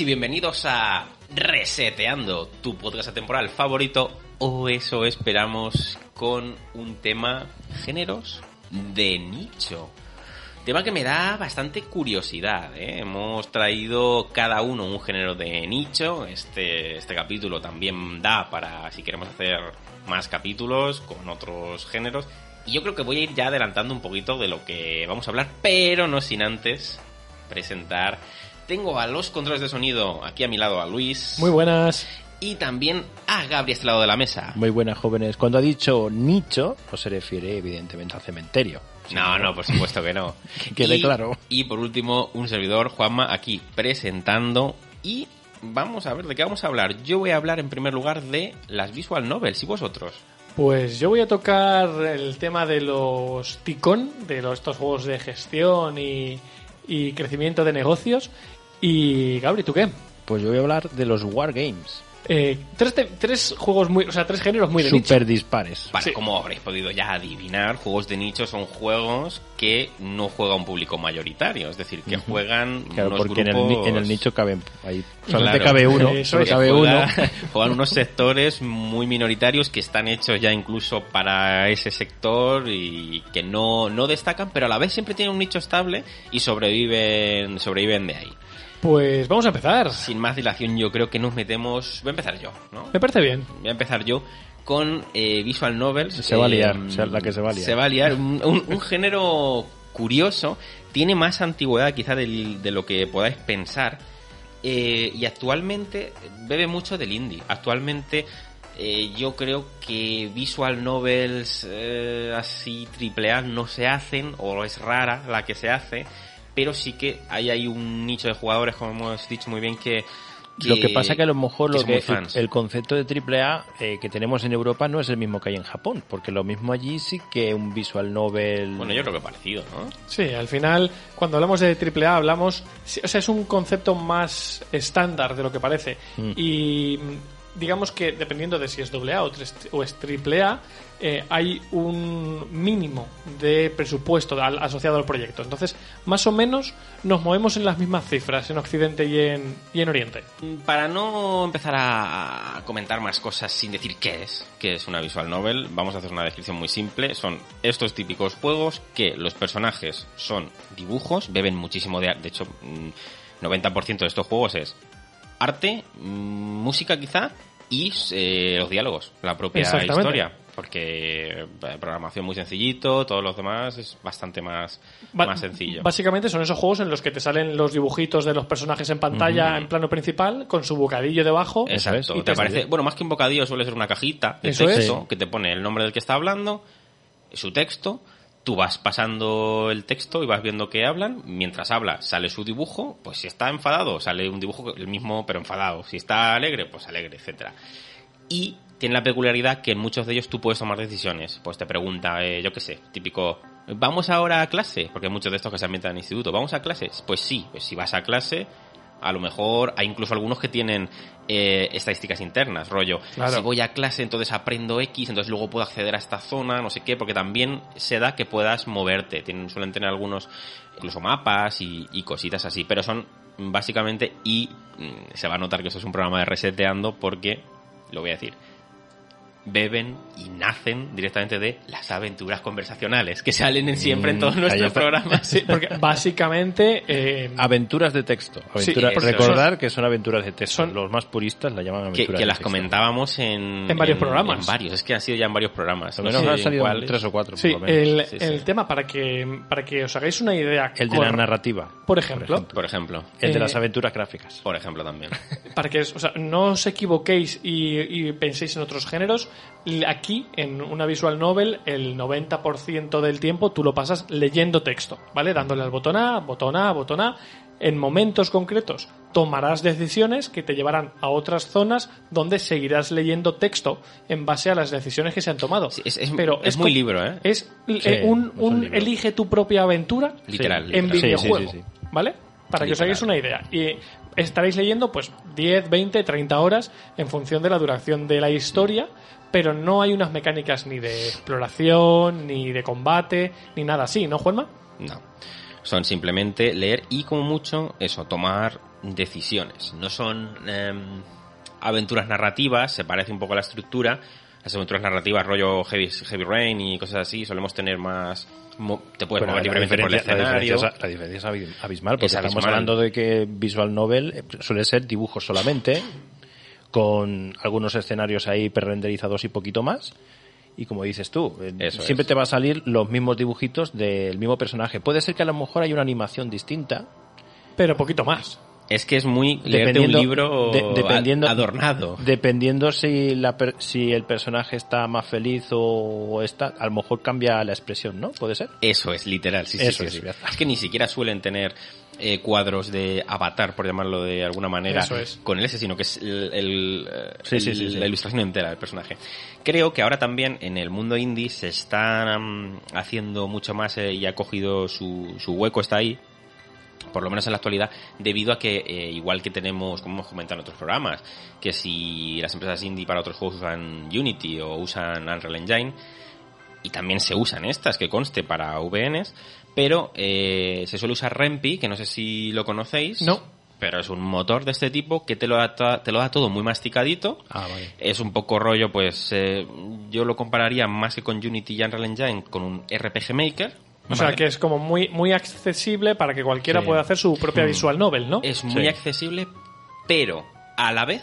Y bienvenidos a Reseteando, tu podcast atemporal favorito, o eso esperamos, con un tema géneros de nicho. Tema que me da bastante curiosidad, ¿eh? Hemos traído cada uno un género de nicho. Este, este capítulo también da para si queremos hacer más capítulos con otros géneros. Y yo creo que voy a ir ya adelantando un poquito de lo que vamos a hablar, pero no sin antes presentar. Tengo a los controles de sonido aquí a mi lado a Luis. Muy buenas. Y también a Gabri a este lado de la mesa. Muy buenas, jóvenes. Cuando ha dicho nicho, no se refiere evidentemente al cementerio. No, no, por supuesto que no. Que quede claro. Y por último, un servidor, Juanma, aquí presentando. Y vamos a ver de qué vamos a hablar. Yo voy a hablar en primer lugar de las visual novels. ¿Y vosotros? Pues yo voy a tocar el tema de los TICON, de los, estos juegos de gestión y, y crecimiento de negocios. Y Gabri, ¿tú qué? Pues yo voy a hablar de los Wargames. Eh, tres, tres juegos muy, o sea, tres géneros muy de nicho. Super dispares. Vale, Sí. como habréis podido ya adivinar, juegos de nicho son juegos que no juega un público mayoritario. Es decir, que juegan Claro, unos porque en el, en el nicho caben ahí. Solamente Claro. cabe uno. Solo cabe Juega- uno. juegan unos sectores muy minoritarios que están hechos ya incluso para ese sector y que no, no destacan, pero a la vez siempre tienen un nicho estable y sobreviven, sobreviven de ahí. Pues vamos a empezar. Sin más dilación, yo creo que nos metemos. Voy a empezar yo, ¿no? Me parece bien. Voy a empezar yo con eh, Visual Novels. Se va a liar, Eh, o sea, la que se va a liar. Se va a liar. Un, un- un género curioso. Tiene más antigüedad quizá del- de lo que podáis pensar. Eh, y actualmente bebe mucho del indie. Actualmente eh, yo creo que Visual Novels eh, así triple A no se hacen, o es rara la que se hace. Pero sí que hay, hay un nicho de jugadores, como hemos dicho muy bien, que... Lo que pasa que a lo mejor lo que, el concepto de AAA eh, que tenemos en Europa no es el mismo que hay en Japón, porque lo mismo allí sí que un visual novel. Bueno, yo creo que parecido, ¿no? Sí, al final, cuando hablamos de AAA, hablamos. O sea, es un concepto más estándar de lo que parece. Mm. Y digamos que dependiendo de si es AA o, o es AAA, eh, hay un mínimo de presupuesto al- asociado al proyecto. Entonces, más o menos nos movemos en las mismas cifras en Occidente y en, y en Oriente. Para no empezar a comentar más cosas sin decir qué es, qué es una visual novel, vamos a hacer una descripción muy simple. Son estos típicos juegos que los personajes son dibujos, beben muchísimo de arte. De hecho, mm, 90% de estos juegos es arte, mm, música quizá y eh, los diálogos, la propia historia. Porque eh, programación muy sencillito, todos los demás es bastante más, Ba- más sencillo. Básicamente son esos juegos en los que te salen los dibujitos de los personajes en pantalla en plano principal con su bocadillo debajo. Exacto. Es, Y te aparece, bueno, más que un bocadillo suele ser una cajita de Eso es. texto que te pone el nombre del que está hablando, su texto, tú vas pasando el texto y vas viendo que hablan, mientras habla sale su dibujo, pues si está enfadado sale un dibujo el mismo pero enfadado, si está alegre pues alegre, etcétera. Y tiene la peculiaridad que en muchos de ellos tú puedes tomar decisiones. Pues te pregunta, eh, yo qué sé, típico, ¿vamos ahora a clase? Porque hay muchos de estos que se ambientan en instituto. ¿Vamos a clases? Pues sí, pues si vas a clase, a lo mejor hay incluso algunos que tienen eh, estadísticas internas, rollo, Claro. si voy a clase entonces aprendo X, entonces luego puedo acceder a esta zona, no sé qué, porque también se da que puedas moverte. Tienen, suelen tener algunos, incluso mapas y, y cositas así, pero son básicamente, y mm, se va a notar que esto es un programa de reseteando porque, lo voy a decir, beben y nacen directamente de las aventuras conversacionales que salen en siempre en todos Mm, nuestros está. programas. Sí, porque básicamente eh, Aventuras de texto. Aventura- Sí, eso. recordar que son aventuras de texto. Son- Los más puristas la llaman Que, aventuras que de las texto. comentábamos en, En varios programas. En varios, es que han sido ya en varios programas. Al No menos han salido tres o cuatro. sí, por lo menos. el, Sí, sí. el tema para que para que os hagáis una idea El de la narrativa. por ejemplo, Por ejemplo. El de Eh, las aventuras gráficas. Por ejemplo también. para que o sea, no os equivoquéis y, y penséis en otros géneros, aquí en una visual novel el 90% del tiempo tú lo pasas leyendo texto, ¿vale? Dándole al botón A, botón A, botón A. En momentos concretos tomarás decisiones que te llevarán a otras zonas donde seguirás leyendo texto en base a las decisiones que se han tomado. Sí, es- es- Pero es muy libro, ¿eh? Es eh, Sí, un, es un un libro. elige tu propia aventura Literal, en literal. Sí, sí, videojuego, sí, sí. ¿vale? Para que os hagáis una idea. Y estaréis leyendo pues 10, 20, 30 horas en función de la duración de la historia, pero no hay unas mecánicas ni de exploración, ni de combate, ni nada así, ¿no, Juanma? No. Son simplemente leer y como mucho eso, tomar decisiones. No son em, aventuras narrativas, se parece un poco a la estructura. Las aventuras narrativas rollo Heavy, Heavy Rain y cosas así solemos tener más... mo- Te puedes Bueno, mover libremente por el escenario. diferencia es, la diferencia es abi- abismal, porque Es estamos hablando de que visual novel eh, suele ser dibujos solamente, con algunos escenarios ahí prerenderizados y poquito más. Y como dices tú, eh, Eso siempre es. te va a salir los mismos dibujitos del mismo personaje. Puede ser que a lo mejor hay una animación distinta, Pero poquito más. Es que es muy leerte un libro de- dependiendo, adornado. Dependiendo si, la si el personaje está más feliz o está, a lo mejor cambia la expresión, ¿no? ¿Puede ser? Eso es, literal, sí, Eso sí, es, sí. que ni siquiera suelen tener eh, cuadros de avatar, por llamarlo de alguna manera, es. con el S, sino que es el- el, eh, Sí, sí, el- sí, sí. la ilustración entera del personaje. Creo que ahora también en el mundo indie se está mm, haciendo mucho más eh, y ha cogido su, su hueco, está ahí, por lo menos en la actualidad, debido a que, eh, igual que tenemos, como hemos comentado en otros programas, que si las empresas indie para otros juegos usan Unity o usan Unreal Engine, y también se usan estas, que conste, para VNs, pero eh, se suele usar Rempi, que no sé si lo conocéis. No. Pero es un motor de este tipo que te lo da, te lo da todo muy masticadito. Ah, vale. Es un poco rollo, pues eh, yo lo compararía más que con Unity y Unreal Engine con un RPG Maker. O sea, ¿vale? que es como muy, muy accesible para que cualquiera Sí. pueda hacer su propia visual novel, ¿no? Es muy Sí. accesible, pero a la vez,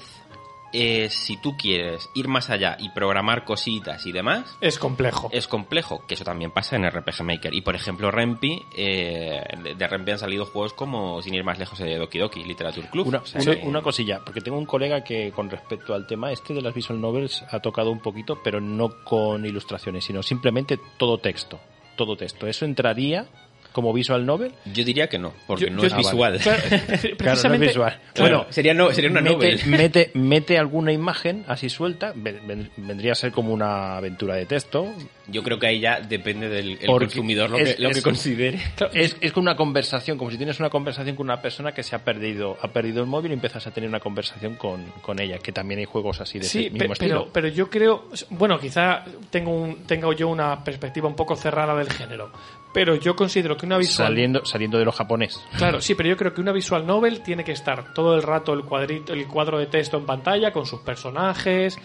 eh, si tú quieres ir más allá y programar cositas y demás, Es complejo. es complejo, que eso también pasa en RPG Maker. Y por ejemplo, Rempi, eh, de- de Rempi han salido juegos como, sin ir más lejos, de Doki Doki, Literature Club. Una, O sea una- que- una cosilla, porque tengo un colega que con respecto al tema este de las visual novels ha tocado un poquito, pero no con ilustraciones, sino simplemente todo texto. Todo texto. ¿Eso entraría como visual novel? Yo diría que no, porque Yo- no yo- es Ah, visual. Claro, Claro, no es precisamente- visual. claro, Bueno, sería, no, sería una mete, novel. mete, mete alguna imagen así suelta, ven- ven- vendría a ser como una aventura de texto. Yo creo que ahí ya depende del el consumidor lo, es- que, lo que es- considere. Es, es como una conversación, como si tienes una conversación con una persona que se ha perdido, ha perdido el móvil y empiezas a tener una conversación con, con ella, que también hay juegos así de Sí, ese pe- mismo pero, estilo. pero yo creo, bueno, quizá tengo, un, tengo yo una perspectiva un poco cerrada del género, pero yo considero que una visual... Saliendo, saliendo de lo japonés. Claro, sí, pero yo creo que una visual novel tiene que estar todo el rato el cuadrito, el cuadro de texto en pantalla con sus personajes.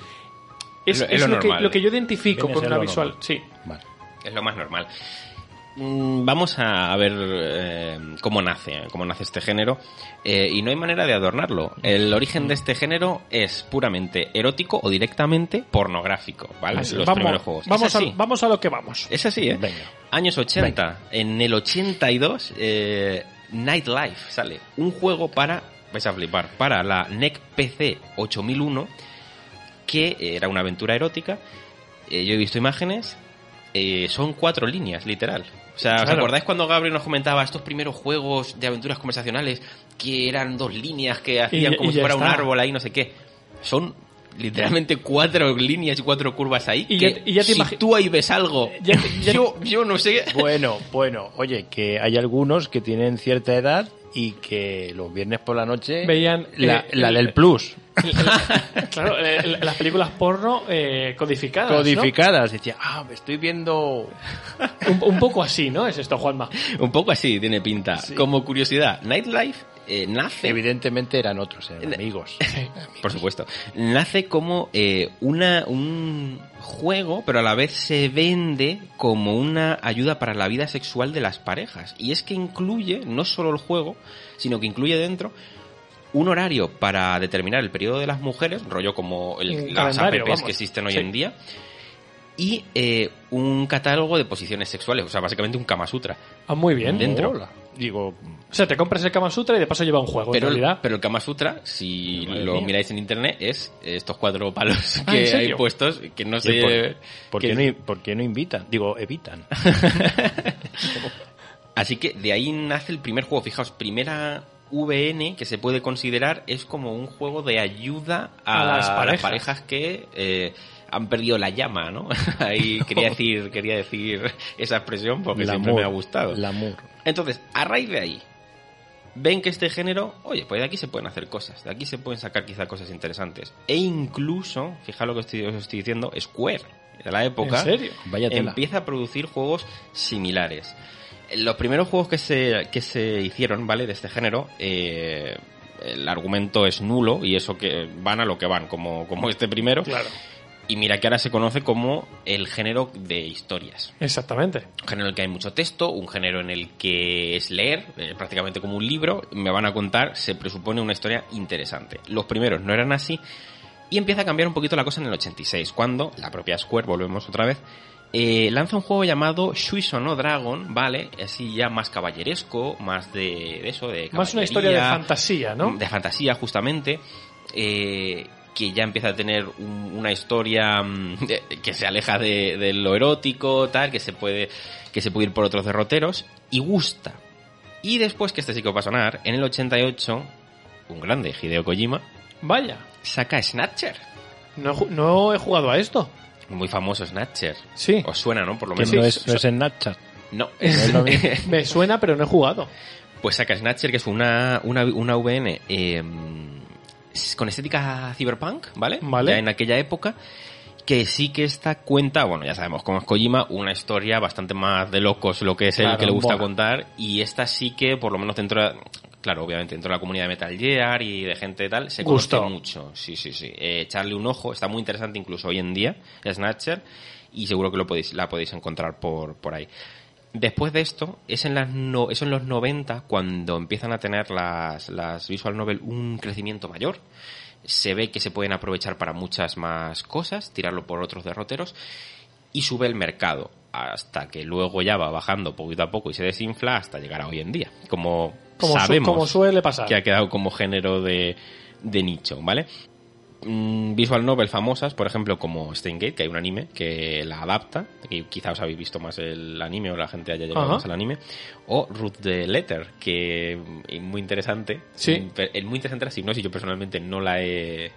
Es, lo- es que, lo que yo identifico ser una visual. normal. Sí. Vale. Es lo más normal. Mm, Vamos a ver eh, cómo nace, cómo nace este género eh, y no hay manera de adornarlo. El origen de este género es puramente erótico o directamente pornográfico, ¿vale? Así, Los vamos, primeros juegos. Vamos, a, vamos a lo que vamos. Es así, ¿eh? Venga. Años 80. En el 82, eh, Nightlife sale. Un juego para, vais a flipar, para la NEC PC 8001, que era una aventura erótica. Eh, yo he visto imágenes. eh, son cuatro líneas, literal. O sea, ¿os Claro. acordáis cuando Gabriel nos comentaba estos primeros juegos de aventuras conversacionales que eran dos líneas que hacían Y- como y si fuera un árbol ahí, no sé qué? Son literalmente cuatro líneas y cuatro curvas ahí. Y que ya- y ya te si tú ahí ves algo, Ya- ya- yo, yo no sé. Bueno, bueno, oye, que hay algunos que tienen cierta edad y que los viernes por la noche Veían, la, eh, la el- del plus claro, eh, las películas porno eh, codificadas. ¿no? codificadas. Decía, ah, me estoy viendo. Un, un poco así, ¿no? Es esto, Juanma. Un poco así tiene pinta. Sí. Como curiosidad, Nightlife eh, nace... Evidentemente eran otros, eran amigos. Por supuesto. Nace como eh, una, un juego, pero a la vez se vende como una ayuda para la vida sexual de las parejas. Y es que incluye no solo el juego, sino que incluye dentro un horario para determinar el periodo de las mujeres, rollo como el, las apps vamos. que existen hoy Sí. en día, y eh, un catálogo de posiciones sexuales, o sea, básicamente un Kama Sutra. Ah, muy bien. Dentro. Hola. Digo, O sea, te compras el Kama Sutra y de paso lleva un juego, Pero en el, realidad. pero el Kama Sutra, si Madre lo mía. miráis en internet, es estos cuatro palos Ah, que ¿en hay puestos, que no sé... ¿por, por que- qué no, por qué no invitan? Digo, evitan. Así que de ahí nace el primer juego. Fijaos, primera VN que se puede considerar es como un juego de ayuda a, A las parejas. parejas que eh, han perdido la llama, ¿no? Ahí quería decir, quería decir esa expresión porque siempre me ha gustado. L'amour. Entonces, a raíz de ahí, ven que este género, oye, pues de aquí se pueden hacer cosas, de aquí se pueden sacar quizá cosas interesantes. E incluso, fijaos lo que estoy, os estoy diciendo, Square, de la época, ¿En serio? Vaya empieza a producir juegos similares. Los primeros juegos que se, que se hicieron, ¿vale? De este género, eh, el argumento es nulo y eso que van a lo que van, como, como este primero. Claro. Y mira que ahora se conoce como el género de historias. Exactamente. Un género en el que hay mucho texto, un género en el que es leer, eh, prácticamente como un libro, me van a contar, se presupone una historia interesante. Los primeros no eran así y empieza a cambiar un poquito la cosa en el 86, cuando la propia Square, volvemos otra vez, eh, lanza un juego llamado Shuiso no Dragon, ¿vale? Así ya más caballeresco, más de, de eso, de Más una historia de fantasía, ¿no? de fantasía, justamente. eh, que ya empieza a tener un- una historia mm, que se aleja de, de lo erótico, tal, que se puede que se puede ir por otros derroteros y gusta. Y después que este sí que va a sonar, en el 88 un grande Hideo Kojima Vaya. saca Snatcher, No, no he jugado a esto. Muy famoso Snatcher. Sí. Os suena, ¿no? Por lo Que menos. no, es, no es en Snapchat. No. es lo mismo. Me suena, pero no he jugado. Pues saca Snatcher, que es una, una, una VN eh, con estética cyberpunk, ¿vale? Vale. Ya en aquella época, que sí que esta cuenta, bueno, ya sabemos cómo es Kojima, una historia bastante más de locos, lo que es el Claro, que le gusta contar, y esta sí que, por lo menos dentro de, claro, obviamente dentro de la comunidad de Metal Gear y de gente tal, se Gustó. conoce mucho. Sí, sí, sí. Eh, echarle un ojo, está muy interesante incluso hoy en día, Snatcher, y seguro que lo podéis, la podéis encontrar por, por ahí. Después de esto, es en las no, es en los 90 cuando empiezan a tener las, las visual novel un crecimiento mayor. Se ve que se pueden aprovechar para muchas más cosas, tirarlo por otros derroteros y sube el mercado hasta que luego ya va bajando poquito a poco y se desinfla hasta llegar a hoy en día. Como, Como, su- sabemos como suele pasar. que ha quedado como género de, de nicho, ¿vale? Mm, Visual novel famosas, por ejemplo, como Steingate, que hay un anime que la adapta, y quizá os habéis visto más el anime o la gente haya llegado Ajá. más al anime, o Ruth the Letter, que es muy interesante. Sí. Mm, Es muy interesante la sinopsis, yo personalmente no la he...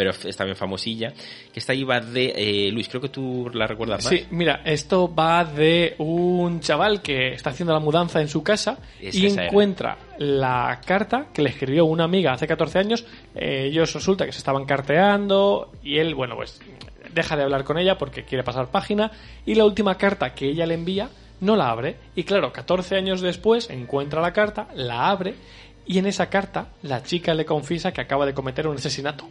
pero es también famosilla, que esta iba de... eh, Luis, creo que tú la recuerdas más. Sí, mira, esto va de un chaval que está haciendo la mudanza en su casa Es y encuentra la carta que le escribió una amiga hace 14 años. Eh, ellos resulta que se estaban carteando y él, bueno, pues deja de hablar con ella porque quiere pasar página y la última carta que ella le envía no la abre y claro, 14 años después encuentra la carta, la abre y en esa carta la chica le confiesa que acaba de cometer un asesinato.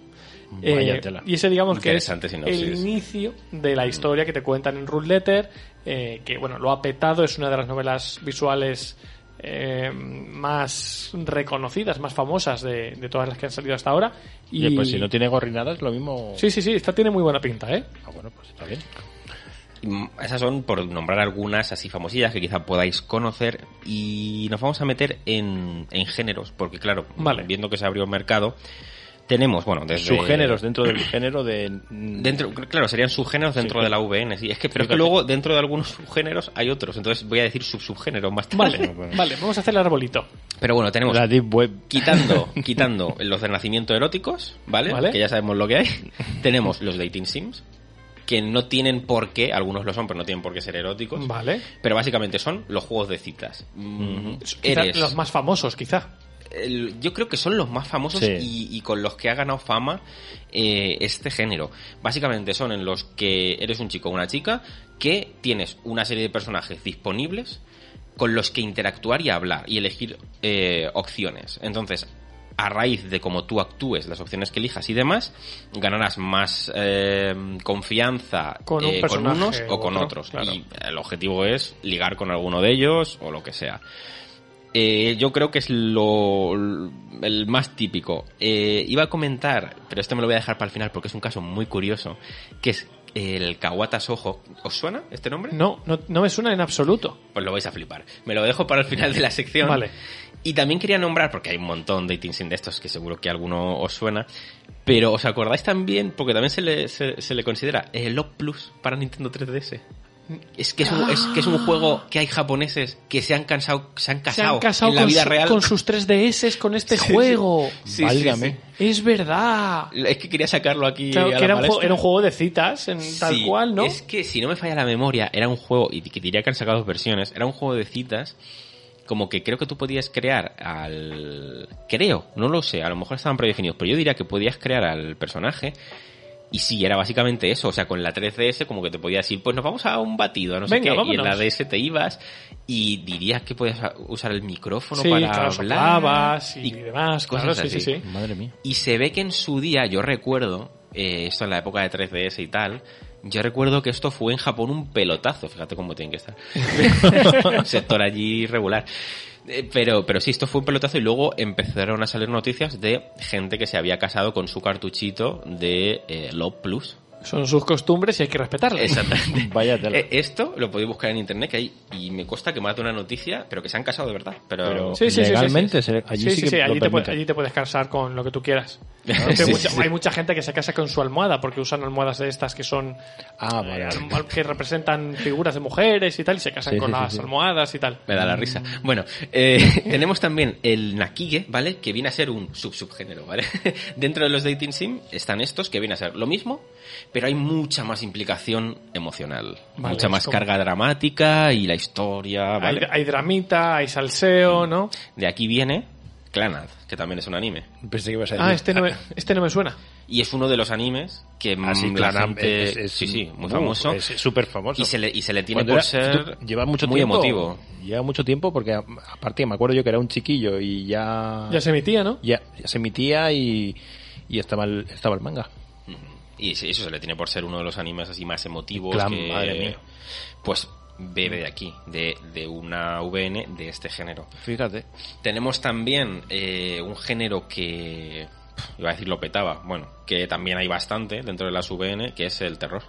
Eh, y ese digamos que es el inicio de la historia que te cuentan en Root Letter, eh, que bueno, lo ha petado, es una de las novelas visuales eh, más reconocidas, más famosas de, de todas las que han salido hasta ahora. Y Oye, pues si no tiene gorrinadas, lo mismo. Sí, sí, sí, esta tiene muy buena pinta, ¿eh? Ah, bueno, pues está bien. Esas son, por nombrar algunas así famosillas que quizá podáis conocer. Y nos vamos a meter en, en géneros, porque claro, Vale. viendo que se abrió el mercado, tenemos, bueno, desde... Subgéneros dentro del género de. Dentro, claro, serían subgéneros dentro Sí. de la VN. Es que, pero es que luego dentro de algunos subgéneros hay otros, entonces voy a decir sub-subgéneros más tarde. Vale, bueno. vale, vamos a hacer el arbolito. Pero bueno, tenemos La Deep Web. quitando, quitando los de nacimiento eróticos, ¿vale? Vale. Que ya sabemos lo que hay. tenemos los dating sims, que no tienen por qué, algunos lo son, pero no tienen por qué ser eróticos. Vale. Pero básicamente son los juegos de citas. Mm, Eres, los más famosos, quizá. El- yo creo que son los más famosos Sí. y, y con los que ha ganado fama eh, este género. Básicamente son en los que eres un chico o una chica que tienes una serie de personajes disponibles con los que interactuar y hablar y elegir eh, opciones. Entonces, a raíz de cómo tú actúes, las opciones que elijas y demás, ganarás más eh, confianza Con un eh, unos o con otro, otros. claro. Y el objetivo es ligar con alguno de ellos o lo que sea. Eh, yo creo que es lo el más típico. Eh, iba a comentar, pero esto me lo voy a dejar para el final porque es un caso muy curioso, que es el Kawata Soho. ¿Os suena este nombre? No, no, no me suena en absoluto. Pues lo vais a flipar. Me lo dejo para el final de la sección. Vale. Y también quería nombrar, porque hay un montón de dating sim de estos que seguro que alguno os suena, pero ¿os acordáis también? Porque también se le, se, se le considera el Love Plus para Nintendo 3DS. Es que es, un, es que es un juego que hay japoneses que se han cansado, se han Se casado, han casado en la con, vida su- real. con sus 3DS con este Sí, juego. Sí, sí, Válgame. sí. Es verdad. Es que quería sacarlo aquí. Claro, a que la era un, juego, palestra. era un juego de citas, en tal cual, ¿no? Es que si no me falla la memoria, era un juego, y que diría que han sacado dos versiones, era un juego de citas, como que creo que tú podías crear al... Creo, no lo sé, a lo mejor estaban predefinidos, pero yo diría que podías crear al personaje y sí, era básicamente eso, o sea, con la 3DS como que te podías ir, pues nos vamos a un batido, a no sé qué, y en la. DS te ibas y dirías que podías usar el micrófono sí, para claro, hablar y, demás, cosas claro, sí, sí, así. sí. Madre mía. Y se ve que en su día, yo recuerdo, eh, esto en la época de 3DS y tal, yo recuerdo que esto fue en Japón un pelotazo, fíjate cómo tienen que estar. Sector allí regular. Eh, Pero, pero sí, esto fue un pelotazo y luego empezaron a salir noticias de gente que se había casado con su cartuchito de eh, Love Plus. Son sus costumbres y hay que respetarlas. Exactamente. Vaya tela. Eh, Esto lo podéis buscar en internet que hay, y me consta que más de una noticia, pero que se han casado de verdad. Pero, Pero Sí, sí, sí, sí, legalmente, sí. se- allí sí, que allí, te, puede- permiten. allí te puedes casar con lo que tú quieras. Sí, Hay mucha- sí. Hay mucha gente que se casa con su almohada porque usan almohadas de estas que son Ah, vale. vale. eh, que representan figuras de mujeres y tal y se casan Sí, con las sí. almohadas y tal. Me da la risa. Bueno, eh, tenemos también el Nakige, ¿vale? Que viene a ser un sub-subgénero, ¿vale? Dentro de los dating sim están estos que vienen a ser lo mismo, pero hay mucha más implicación emocional. Vale, mucha más como- carga dramática y la historia, Hay, ¿vale? hay dramita, hay salseo, ¿no? De aquí viene Clanad, que también es un anime. Pensé que ibas a decir. Ah, este no me, este no me suena. Y es uno de los animes que Ah, sí, mm, gente... es- es- sí, sí, muy uh, famoso. Es súper famoso. y, se le, y se le tiene Cuando por era- ser lleva mucho muy tiempo, emotivo. Lleva mucho tiempo porque a- aparte me acuerdo yo que era un chiquillo y ya Ya se emitía, ¿no? ya, ya se emitía y, y estaba el, estaba el manga. Y sí, eso se le tiene por ser uno de los animes así más emotivos Clan, que... madre mía. Pues bebe de aquí, de, de una VN de este género. Fíjate. Tenemos también eh, un género que... Iba a decir lo petaba, bueno, que también hay bastante dentro de las VN, que es el terror.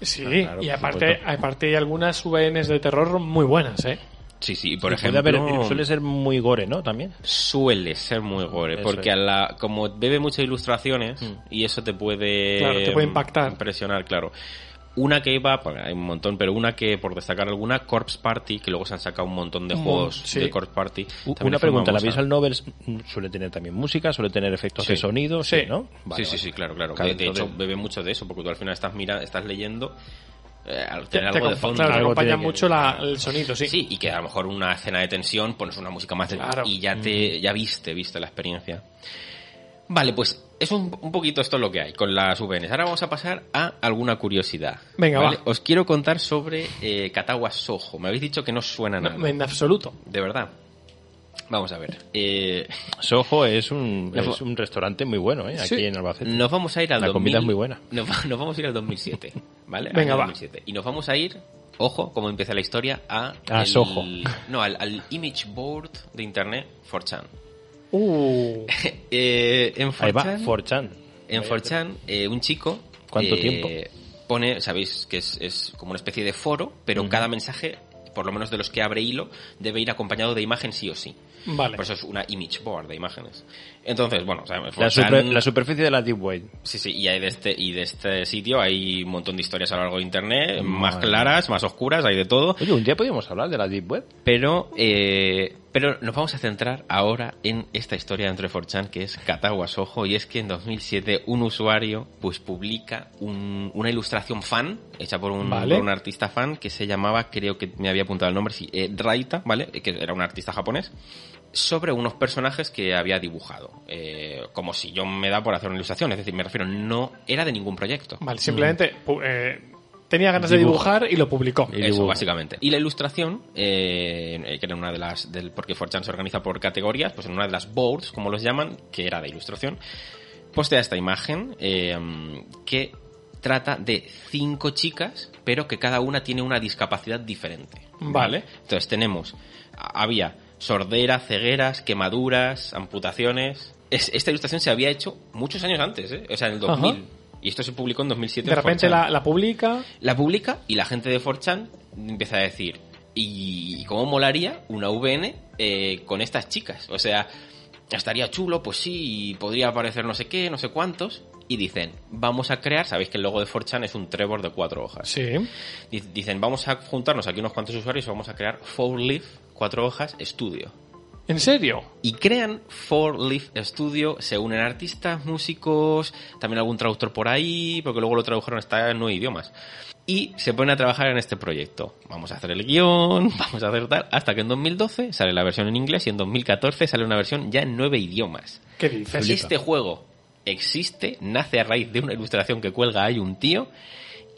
Sí, claro, y aparte, supuesto. aparte hay algunas VNs de terror muy buenas, ¿eh? Sí, sí, y por Sí, ejemplo... haber- suele ser muy gore, ¿no? También. Suele ser muy gore, Eso porque a la, como bebe muchas ilustraciones y eso te puede, Claro, te puede impactar. impresionar, claro. Una que iba, pues, hay un montón, pero una que, por destacar alguna, Corpse Party, que luego se han sacado un montón de Un juegos sí. de Corpse Party. Una pregunta, la visual novels mm, suele tener también música, suele tener efectos Sí. de sonido, sí, Sí. ¿no? sí, Vale, sí, vale. sí, claro, claro. Claro, de, de hecho, bebe mucho de eso, porque tú al final estás mirando, estás leyendo, eh, al Te, tener te algo de fondo. claro, algo acompaña que- mucho la- el sonido, sí. Sí, y que a lo mejor una escena de tensión pones una música más de Claro. y ya te ya viste, viste la experiencia. Vale, pues es un, un poquito esto lo que hay con las VNs. Ahora vamos a pasar a alguna curiosidad. Venga, ¿vale? va. Os quiero contar sobre eh, Katawa Soho. Me habéis dicho que no suena nada. No, en absoluto. De verdad. Vamos a ver. Eh, Soho es un, es un restaurante muy bueno, ¿eh? Aquí Sí. en Albacete. nos vamos a ir al La 2000 comida es muy buena. Nos, va- nos vamos a ir al 2007, ¿vale? Venga, va. 2007. Y nos vamos a ir, ojo, como empieza la historia, a... A el- Soho. No, al, al image board de internet 4chan. Uh, Eh, en Ahí va, 4chan, 4chan. en 4chan, eh, un chico... ¿Cuánto eh, tiempo? Pone, sabéis que es, es como una especie de foro, pero cada mensaje, por lo menos de los que abre hilo, debe ir acompañado de imagen sí o sí. Vale. Por eso es una image board de imágenes. Entonces, bueno, o sea, La, 4chan super- la superficie de la Deep Web. Sí, sí, y hay de este, y de este sitio hay un montón de historias a lo largo de internet, más Madre claras, más oscuras, hay de todo. Oye, un día podríamos hablar de la Deep Web. Pero, eh, pero nos vamos a centrar ahora en esta historia dentro de 4chan que es Katawa Soho y es que en 2007 un usuario pues publica un- una ilustración fan hecha por un, Vale. por un artista fan que se llamaba, creo que me había apuntado el nombre, sí, eh, Raita, ¿vale? Que era un artista japonés sobre unos personajes que había dibujado. Eh, como si yo me da por hacer una ilustración, es decir, me refiero, no era de ningún proyecto. Vale, simplemente pu- eh, tenía ganas de Dibuja. dibujar y lo publicó. Y Eso, dibujo. básicamente. Y la ilustración, eh, que era una de las, del, porque 4chan se organiza por categorías, pues en una de las boards, como los llaman, que era de ilustración, postea esta imagen eh, que trata de cinco chicas, pero que cada una tiene una discapacidad diferente. Vale. Entonces tenemos, había sordera, cegueras, quemaduras, amputaciones. Es- esta ilustración se había hecho muchos años antes, ¿eh? o sea, en el 2000. Ajá. Y esto se publicó en 2007. De en repente 4chan. la, la publica. La publica y la gente de 4chan empieza a decir, ¿y cómo molaría una VN eh, con estas chicas? O sea, estaría chulo, pues sí, y podría aparecer no sé qué, no sé cuántos. Y dicen, vamos a crear, sabéis que el logo de 4chan es un Trevor de cuatro hojas. Sí. Dic- Dicen, vamos a juntarnos aquí unos cuantos usuarios y vamos a crear Four Leaf, cuatro hojas, estudio. ¿En serio? Y crean Four Leaf Studio, se unen artistas, músicos, también algún traductor por ahí, porque luego lo tradujeron hasta en nueve idiomas. Y se ponen a trabajar en este proyecto. Vamos a hacer el guion, vamos a hacer tal, hasta que en 2012 sale la versión en inglés y en 2014 sale una versión ya en nueve idiomas. ¿Qué dices? Este juego existe, nace a raíz de una ilustración que cuelga ahí un tío.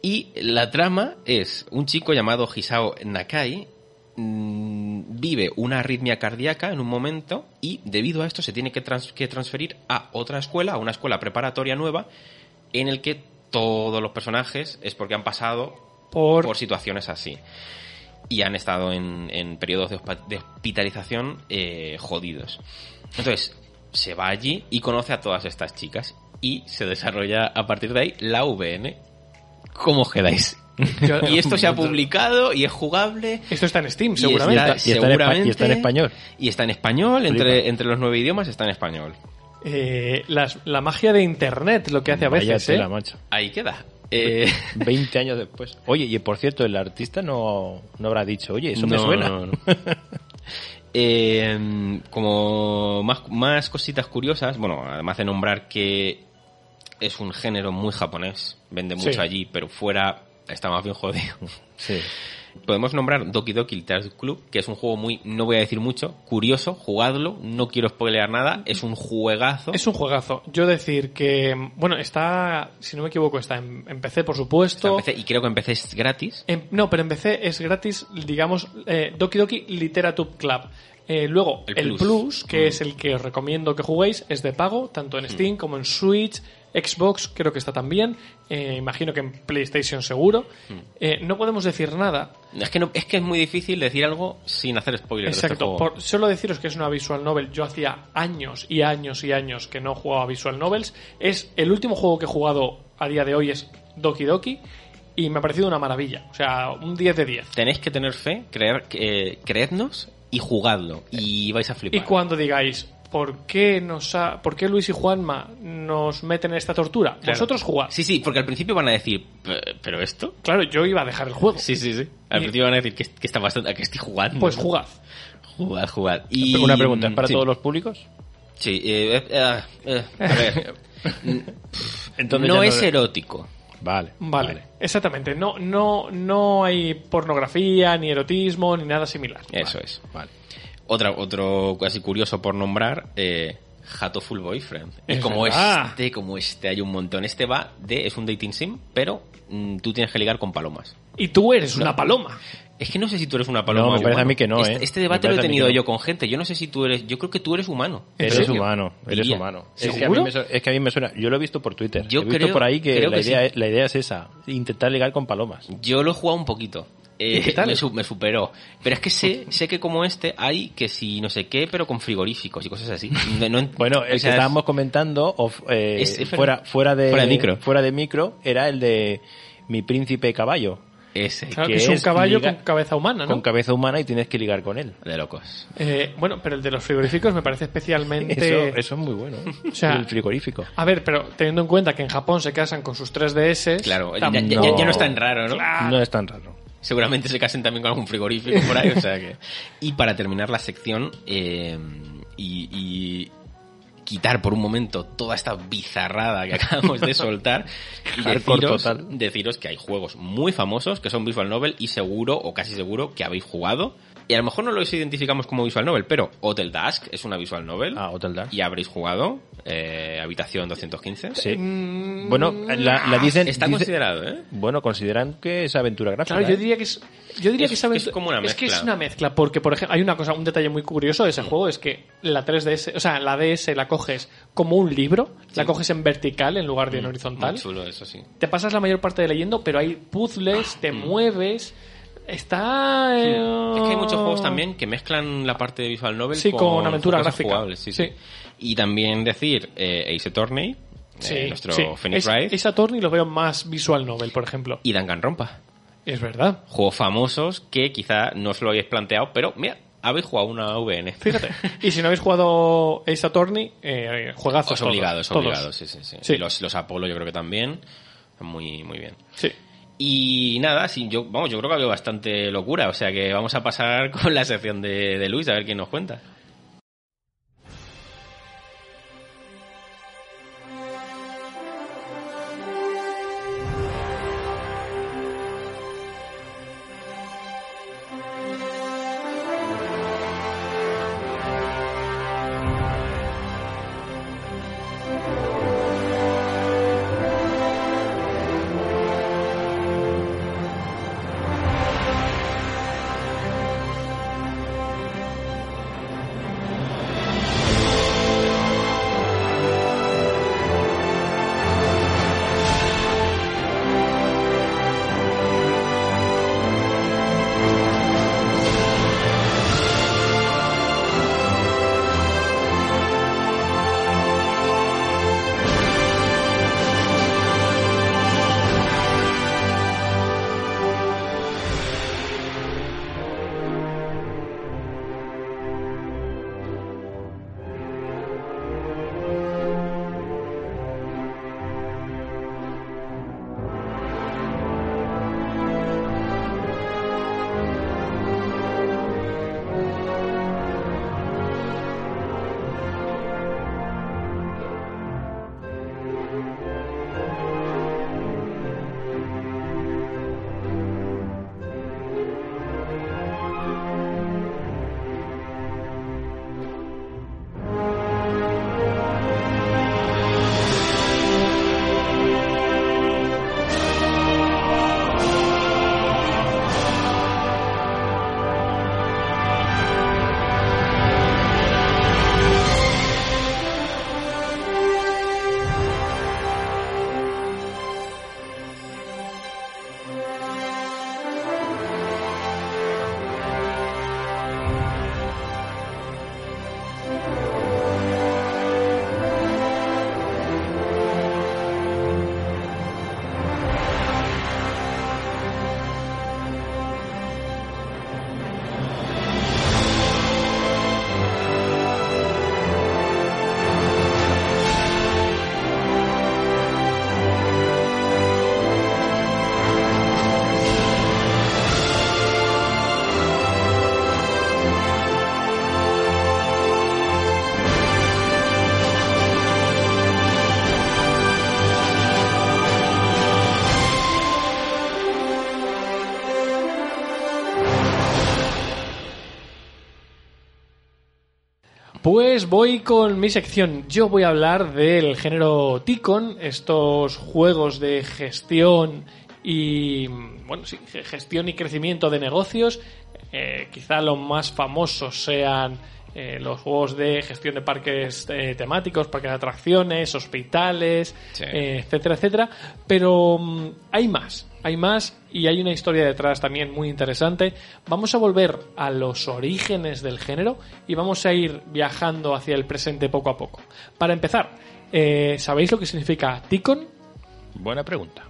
Y la trama es un chico llamado Hisao Nakai. mm, Vive una arritmia cardíaca en un momento y debido a esto se tiene que, trans- que transferir a otra escuela, a una escuela preparatoria nueva, en el que todos los personajes es porque han pasado Por... por situaciones así. Y han estado en, en periodos de, hospitalización eh, jodidos. Entonces, se va allí y conoce a todas estas chicas. Y se desarrolla a partir de ahí la VN. ¿Cómo os quedáis? Yo- y esto se ha publicado y es jugable. Esto está en Steam, y seguramente. está- Y está en y está en español. Y está en español, entre los nueve idiomas está en español. Eh, las- la magia de Internet, lo que hace a Vaya veces, ¿eh? macho. Ahí queda. Eh, 20 años después. Oye, y por cierto, el artista no, no habrá dicho, oye, eso me suena. no, no. Eh, como más, más cositas curiosas, bueno, además de nombrar que es un género muy japonés, vende mucho Sí. allí, pero fuera está más bien jodido. Sí. Podemos nombrar Doki Doki Literature Club, que es un juego muy, no voy a decir mucho, curioso, jugadlo, no quiero spoilear nada, es un juegazo. Es un juegazo. Yo decir que, bueno, está, si no me equivoco, está en, en PC, por Está supuesto. en PC, y creo que en PC es gratis. En- no, pero en PC es gratis, digamos, eh, Doki Doki Literature Club. Eh, luego, El el, Plus. Plus, que Mm. es el que os recomiendo que juguéis, es de pago, tanto en Steam como en Switch, Xbox, creo que está también. eh, imagino que en PlayStation seguro. Mm. Eh, no podemos decir nada. Es que, no, es que es muy difícil decir algo sin hacer spoilers. de este Exacto. Por, solo deciros que es una visual novel. Yo hacía años y años y años que no jugaba visual novels. Es el último juego que he jugado a día de hoy es Doki Doki y me ha parecido una maravilla. O sea, un 10 de 10. Tenéis que tener fe, creer, eh, creednos y jugadlo. Y vais a Y flipar. cuando digáis, ¿por qué, nos ha, ¿por qué Luis y Juanma nos meten en esta tortura? Claro. Vosotros jugad. Sí, sí, porque al principio van a decir, "¿Pe- ¿pero esto? Claro, yo iba a dejar el juego. Sí, sí, sí. Al Y- principio van a decir que, que está bastante, a que estoy jugando. Pues jugad. Jugad, jugad. Y, Una pregunta, ¿es para sí. todos los públicos? Sí, eh, eh, eh, eh, a ver. Entonces no es erótico. Vale. Vale, exactamente. No, no, no hay pornografía, ni erotismo, ni nada similar. Eso es. Vale. Otra, otro casi curioso por nombrar, eh, Hatoful Boyfriend. Es como verdad. este, como este hay un montón. Este va de, es un dating sim, pero mm, tú tienes que ligar con palomas. Y tú eres una paloma. Es que no sé si tú eres una paloma. No, me parece humano. a mí que no, Este, ¿eh? este debate lo he tenido no. yo con gente. Yo no sé si tú eres. Yo creo que tú eres humano. ¿En Eres serio? humano, eres humano. Es que, a mí me, su- es que a mí me suena. Yo lo he visto por Twitter. Yo he visto creo- por ahí que, la, que idea, sí. la idea es esa: intentar ligar con palomas. Yo lo he jugado un poquito. Eh, ¿Y qué tal? Me, su- me superó. Pero es que sé, sé que como este hay que si no sé qué, pero con frigoríficos y cosas así. No- no- Bueno, el sea, que estábamos comentando off- eh, Es- es fuera, fuera, de, fuera de micro. fuera de micro era el de mi príncipe caballo. Ese. Claro que que es un caballo liga- con cabeza humana, ¿no? Con cabeza humana y tienes que ligar con él. De locos. Eh, bueno, pero el de los frigoríficos me parece especialmente... Eso, eso es muy bueno. O sea- el frigorífico. A ver, pero teniendo en cuenta que en Japón se casan con sus 3DS... Claro, ya, tam- ya- ya- ya no es tan raro, ¿no? Claro. No es tan raro. Seguramente se casen también con algún frigorífico por ahí, o sea que... Y para terminar la sección eh, y, y quitar por un momento toda esta bizarrada que acabamos de soltar y deciros, total. deciros que hay juegos muy famosos que son visual novel y seguro o casi seguro que habéis jugado y a lo mejor no los identificamos como visual novel, pero Hotel Dusk es una visual novel Ah, Hotel Dark. y habréis jugado eh, Habitación 215. Sí. Mm, Bueno, la, la dicen. Está dice- considerado, ¿eh? Bueno, consideran que es aventura gráfica. Claro, yo ¿eh? diría que es. Yo diría Es que, es como una Es que es mezcla. una mezcla, porque, por ejemplo, hay una cosa, un detalle muy curioso de ese juego: es que la 3DS, o sea, la DS la coges como un libro, la coges en vertical en lugar de en horizontal. Muy chulo, eso sí. Te pasas la mayor parte de leyendo, pero hay puzzles, te mueves. Está. eh. Es que hay muchos juegos también que mezclan la parte de visual novel Sí, con aventura cosas gráfica. jugables, sí, sí. Y también decir eh, Ace Attorney, eh, nuestro. Phoenix Wright, Ace Attorney lo veo más visual novel, por ejemplo. y Danganronpa. Es verdad. Juegos famosos que quizá no os lo habéis planteado, pero mira, habéis jugado una VN. Fíjate. y si no habéis jugado Ace Attorney, eh, juegazos. Es todos, obligado, es todos. obligado, sí, sí, sí. Sí. Y Los, los Apolo yo creo que también. Muy, muy bien. Sí. Y nada, sí, yo, vamos, yo creo que ha habido bastante locura, o sea que vamos a pasar con la sección de, de Luis a ver quién nos cuenta. Pues voy con mi sección. Yo voy a hablar del género Ticon, estos juegos de gestión y bueno, sí, ge- gestión y crecimiento de negocios. Eh, quizá los más famosos sean eh, los juegos de gestión de parques eh, temáticos, parques de atracciones, hospitales, Sí. eh, etcétera, etcétera. Pero mm, hay más, hay más y hay una historia detrás también muy interesante. Vamos a volver a los orígenes del género y vamos a ir viajando hacia el presente poco a poco. Para empezar, eh, ¿sabéis lo que significa Ticon? Buena pregunta.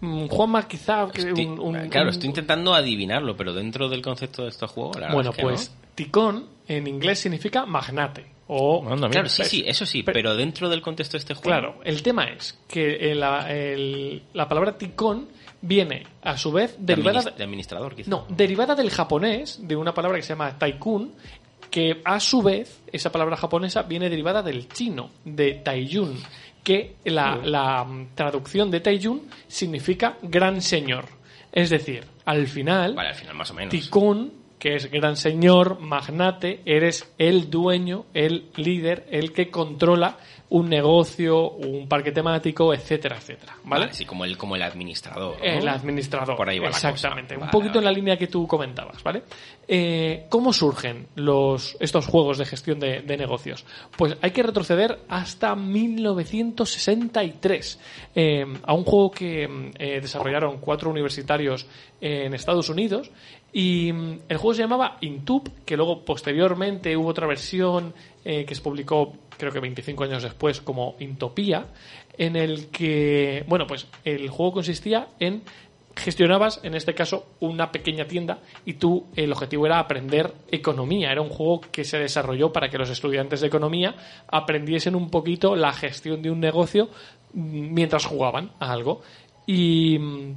Mm, Juanma, quizá Estoy- un- un- claro, un- estoy intentando adivinarlo, pero dentro del concepto de estos juegos, la Bueno, es que pues no. Ticon en inglés significa magnate o. Claro, sí, sí, eso sí, Pero- pero dentro del contexto de este juego. Claro, el tema es que el- la, el- la palabra ticón viene a su vez de, derivada de administrador, quizá. no, derivada del japonés, de una palabra que se llama taikun, que a su vez, esa palabra japonesa viene derivada del chino, de taiyun, que la, la, mm, traducción de taiyun significa gran señor. Es decir, al final, Vale, al final más o menos. ticón que es gran señor, magnate, eres el dueño, el líder, el que controla un negocio, un parque temático, etcétera, etcétera. ¿Vale? Así como el, como el administrador. ¿no? El administrador. Por ahí va la cosa. Exactamente. Un Vale, poquito en la línea que tú comentabas, ¿vale? Eh, ¿Cómo surgen los, estos juegos de gestión de, de negocios? Pues hay que retroceder hasta 1963 eh, a un juego que mm, eh, desarrollaron cuatro universitarios en Estados Unidos y mm, el juego se llamaba Intub, que luego posteriormente hubo otra versión que se publicó creo que 25 años después como Intopía, en el que, bueno, pues el juego consistía en gestionabas, en este caso, una pequeña tienda y tú el objetivo era aprender economía. Era un juego que se desarrolló para que los estudiantes de economía aprendiesen un poquito la gestión de un negocio mientras jugaban a algo. Y mm,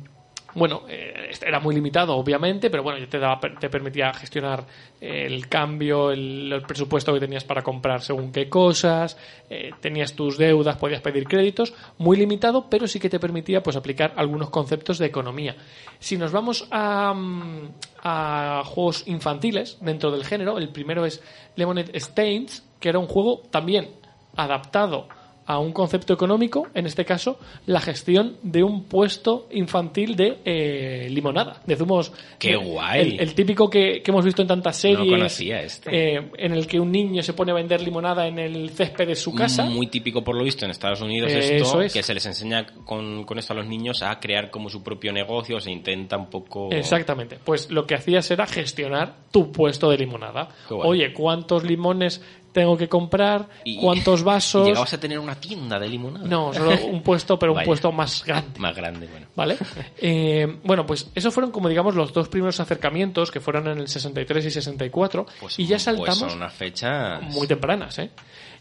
bueno, eh, este era muy limitado, obviamente, pero bueno, te, daba, te permitía gestionar el cambio, el, el presupuesto que tenías para comprar según qué cosas, eh, tenías tus deudas, podías pedir créditos, muy limitado, pero sí que te permitía pues aplicar algunos conceptos de economía. Si nos vamos a, mm, a juegos infantiles dentro del género, el primero es Lemonade Stains, que era un juego también adaptado a un concepto económico, en este caso, la gestión de un puesto infantil de eh, limonada, de zumos. ¡Qué guay! El, el típico que, que hemos visto en tantas series. conocía este. eh, en el que un niño se pone a vender limonada en el césped de su casa. Muy típico por lo visto en Estados Unidos Eh, esto, eso es. que se les enseña con, con esto a los niños a crear como su propio negocio, se intenta un poco... Exactamente. Pues lo que hacías era gestionar tu puesto de limonada. Oye, ¿cuántos limones tengo que comprar? Y- ¿Cuántos Y vasos? llegabas a tener una tienda de limonada. No, solo un puesto, pero un Vaya. puesto más grande. Más grande, bueno. ¿Vale? Eh, bueno, pues esos fueron como digamos los dos primeros acercamientos que fueron en el 63 y 64 Pues, y ya pues saltamos son unas fechas... muy tempranas, ¿eh?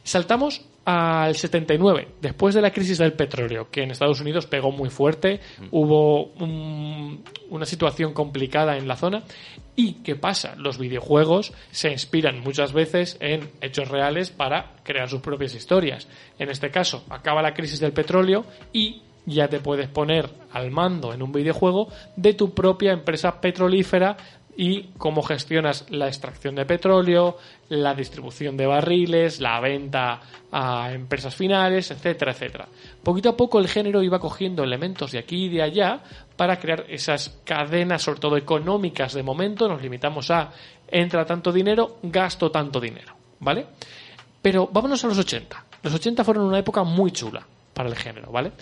Saltamos al 79, después de la crisis del petróleo, que en Estados Unidos pegó muy fuerte, hubo un- una situación complicada en la zona. ¿Y qué pasa? Los videojuegos se inspiran muchas veces en hechos reales para crear sus propias historias. En este caso, acaba la crisis del petróleo y ya te puedes poner al mando en un videojuego de tu propia empresa petrolífera y cómo gestionas la extracción de petróleo, la distribución de barriles, la venta a empresas finales, etcétera, etcétera. Poquito a poco el género iba cogiendo elementos de aquí y de allá para crear esas cadenas, sobre todo económicas de momento. Nos limitamos a entra tanto dinero, gasto tanto dinero, ¿vale? Pero vámonos a los 80. Los 80 fueron una época muy chula para el género, ¿vale?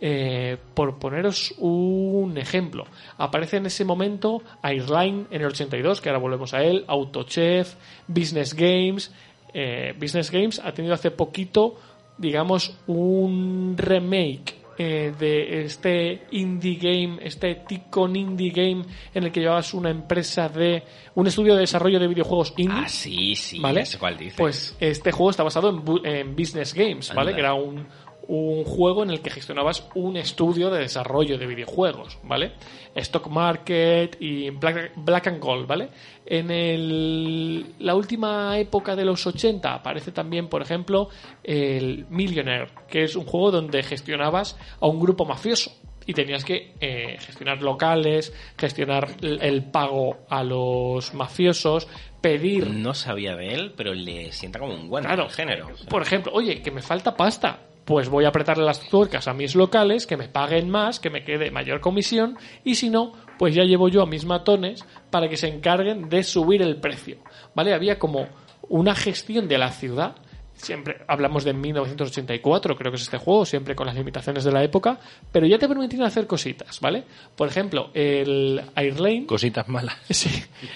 Eh, por poneros un ejemplo, aparece en ese momento Airline en el 82, que ahora volvemos a él, Autochef, Business Games. Eh, Business Games ha tenido hace poquito, digamos, un remake eh, de este indie game, este ticon indie game en el que llevabas una empresa de un estudio de desarrollo de videojuegos indie. Ah, sí, sí, ¿vale? cuál dices. Pues este juego está basado en, en Business Games, ¿vale? Anda. Que era un, un juego en el que gestionabas un estudio de desarrollo de videojuegos, ¿vale? Stock Market y Black, Black and Gold, ¿vale? En el- la última época de los 80 aparece también, por ejemplo, el Millionaire, que es un juego donde gestionabas a un grupo mafioso y tenías que eh, gestionar locales, gestionar el, pago a los mafiosos, pedir No sabía de él, pero le sienta como un guante Claro. género. o sea. Por ejemplo, oye, que me falta pasta. Pues voy a apretarle las tuercas a mis locales, que me paguen más, que me quede mayor comisión, y si no, pues ya llevo yo a mis matones para que se encarguen de subir el precio. ¿Vale? Había como una gestión de la ciudad. Siempre hablamos de 1984, creo que es este juego, siempre con las limitaciones de la época, pero ya te permitían hacer cositas, ¿vale? Por ejemplo, el Airlane, Cositas malas. Sí,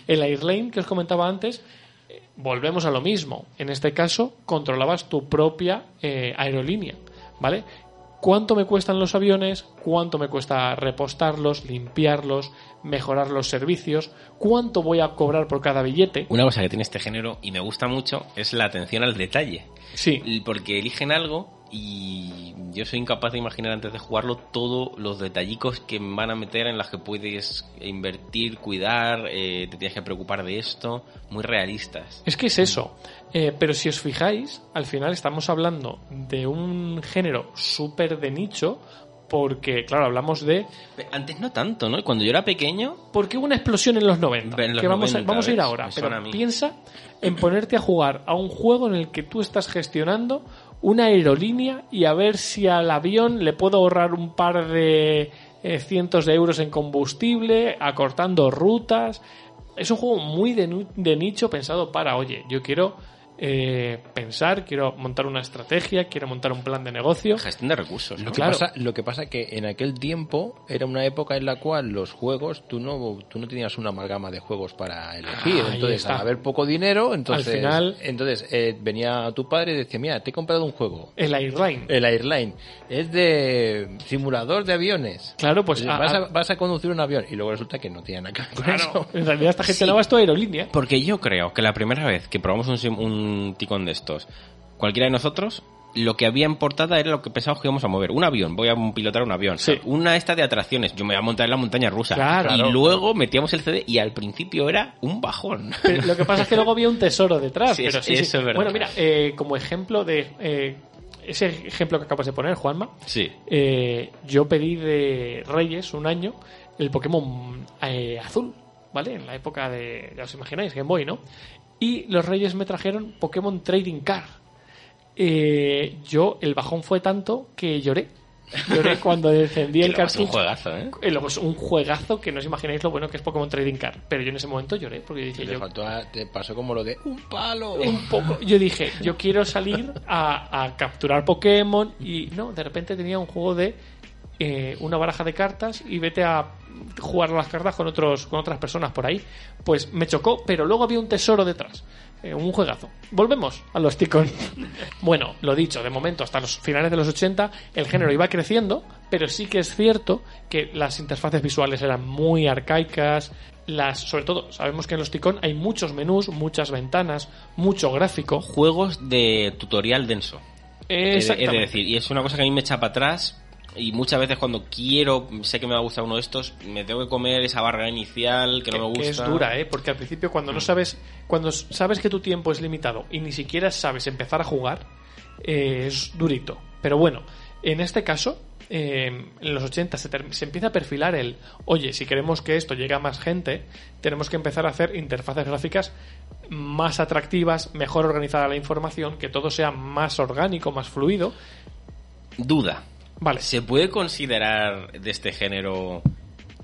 el Airlane que os comentaba antes, eh, volvemos a lo mismo. En este caso, controlabas tu propia eh, aerolínea, ¿vale? ¿Cuánto me cuestan los aviones? ¿Cuánto me cuesta repostarlos, limpiarlos, mejorar los servicios? ¿Cuánto voy a cobrar por cada billete? Una cosa que tiene este género y me gusta mucho es la atención al detalle. Sí, Porque eligen algo y yo soy incapaz de imaginar antes de jugarlo todos los detallicos que van a meter en las que puedes invertir, cuidar, eh, te tienes que preocupar de esto, muy realistas. Es que es eso. Eh, pero si os fijáis, al final estamos hablando de un género súper de nicho porque, claro, hablamos de... Antes no tanto, ¿no? Cuando yo era pequeño... Porque hubo una explosión en los 90, En los que vamos, 90, a, vamos a ir ahora. Pero a piensa en ponerte a jugar a un juego en el que tú estás gestionando una aerolínea y a ver si al avión le puedo ahorrar un par de eh, cientos de euros en combustible, acortando rutas. Es un juego muy de, de nicho pensado para, oye, yo quiero eh, pensar, quiero montar una estrategia, quiero montar un plan de negocio. Gestión de recursos. Lo que, Claro. pasa, lo que pasa que en aquel tiempo era una época en la cual los juegos, tú no, tú no tenías una amalgama de juegos para elegir. Ahí entonces, al haber poco dinero, entonces, Al final- entonces eh, venía tu padre y decía, mira, te he comprado un juego. El airline. El Airline. Es de simulador de aviones. Claro, pues a- vas, a, vas a conducir un avión y luego resulta que no tiene nada que ver con eso. En realidad esta gente no va a esto aerolínea. Porque yo creo que la primera vez que probamos un, un ticón de estos, cualquiera de nosotros, lo que había en portada era lo que pensábamos que íbamos a mover. Un avión, voy a pilotar un avión. Sí. Una esta de atracciones, yo me voy a montar en la montaña rusa. Claro. y Claro. luego metíamos el CD y al principio era un bajón. Pero lo que pasa es que luego había un tesoro detrás. Sí, pero es- sí, sí. eso es verdad. Bueno, mira, eh, como ejemplo de eh, ese ejemplo que acabas de poner, Juanma, sí. eh, yo pedí de Reyes un año el Pokémon azul, ¿vale? En la época de, ya os imagináis, Game Boy, ¿no? Y los Reyes me trajeron Pokémon Trading Card. Eh, yo, el bajón fue tanto que lloré. Lloré cuando encendí el es un cartucho. juegazo, ¿eh? Eh, un juegazo que no os imagináis lo bueno que es Pokémon Trading Card. Pero yo en ese momento lloré porque yo dije, yo, faltó a- te pasó como lo de un palo. un poco. Yo dije, yo quiero salir a, a capturar Pokémon y no, de repente tenía un juego de eh, una baraja de cartas y vete a jugar las cartas con otros con otras personas por ahí. Pues me chocó, pero luego había un tesoro detrás. Eh, un juegazo. Volvemos a los Ticon. bueno, lo dicho, de momento hasta los finales de los 80 el género iba creciendo, pero sí que es cierto que las interfaces visuales eran muy arcaicas, las sobre todo sabemos que en los Ticon hay muchos menús, muchas ventanas, mucho gráfico. Juegos de tutorial denso. De- Exactamente. decir, y es una cosa que a mí me echa para atrás. Y muchas veces cuando quiero, sé que me va a gustar uno de estos, me tengo que comer esa barra inicial que, no me gusta. que es dura, ¿eh? Porque al principio cuando no sabes, cuando sabes que tu tiempo es limitado y ni siquiera sabes empezar a jugar, eh, es durito. Pero bueno, en este caso, eh, en los 80 se, se empieza a perfilar el, oye, si queremos que esto llegue a más gente, tenemos que empezar a hacer interfaces gráficas más atractivas, mejor organizada la información, que todo sea más orgánico, más fluido. Duda. Vale, ¿Se puede considerar de este género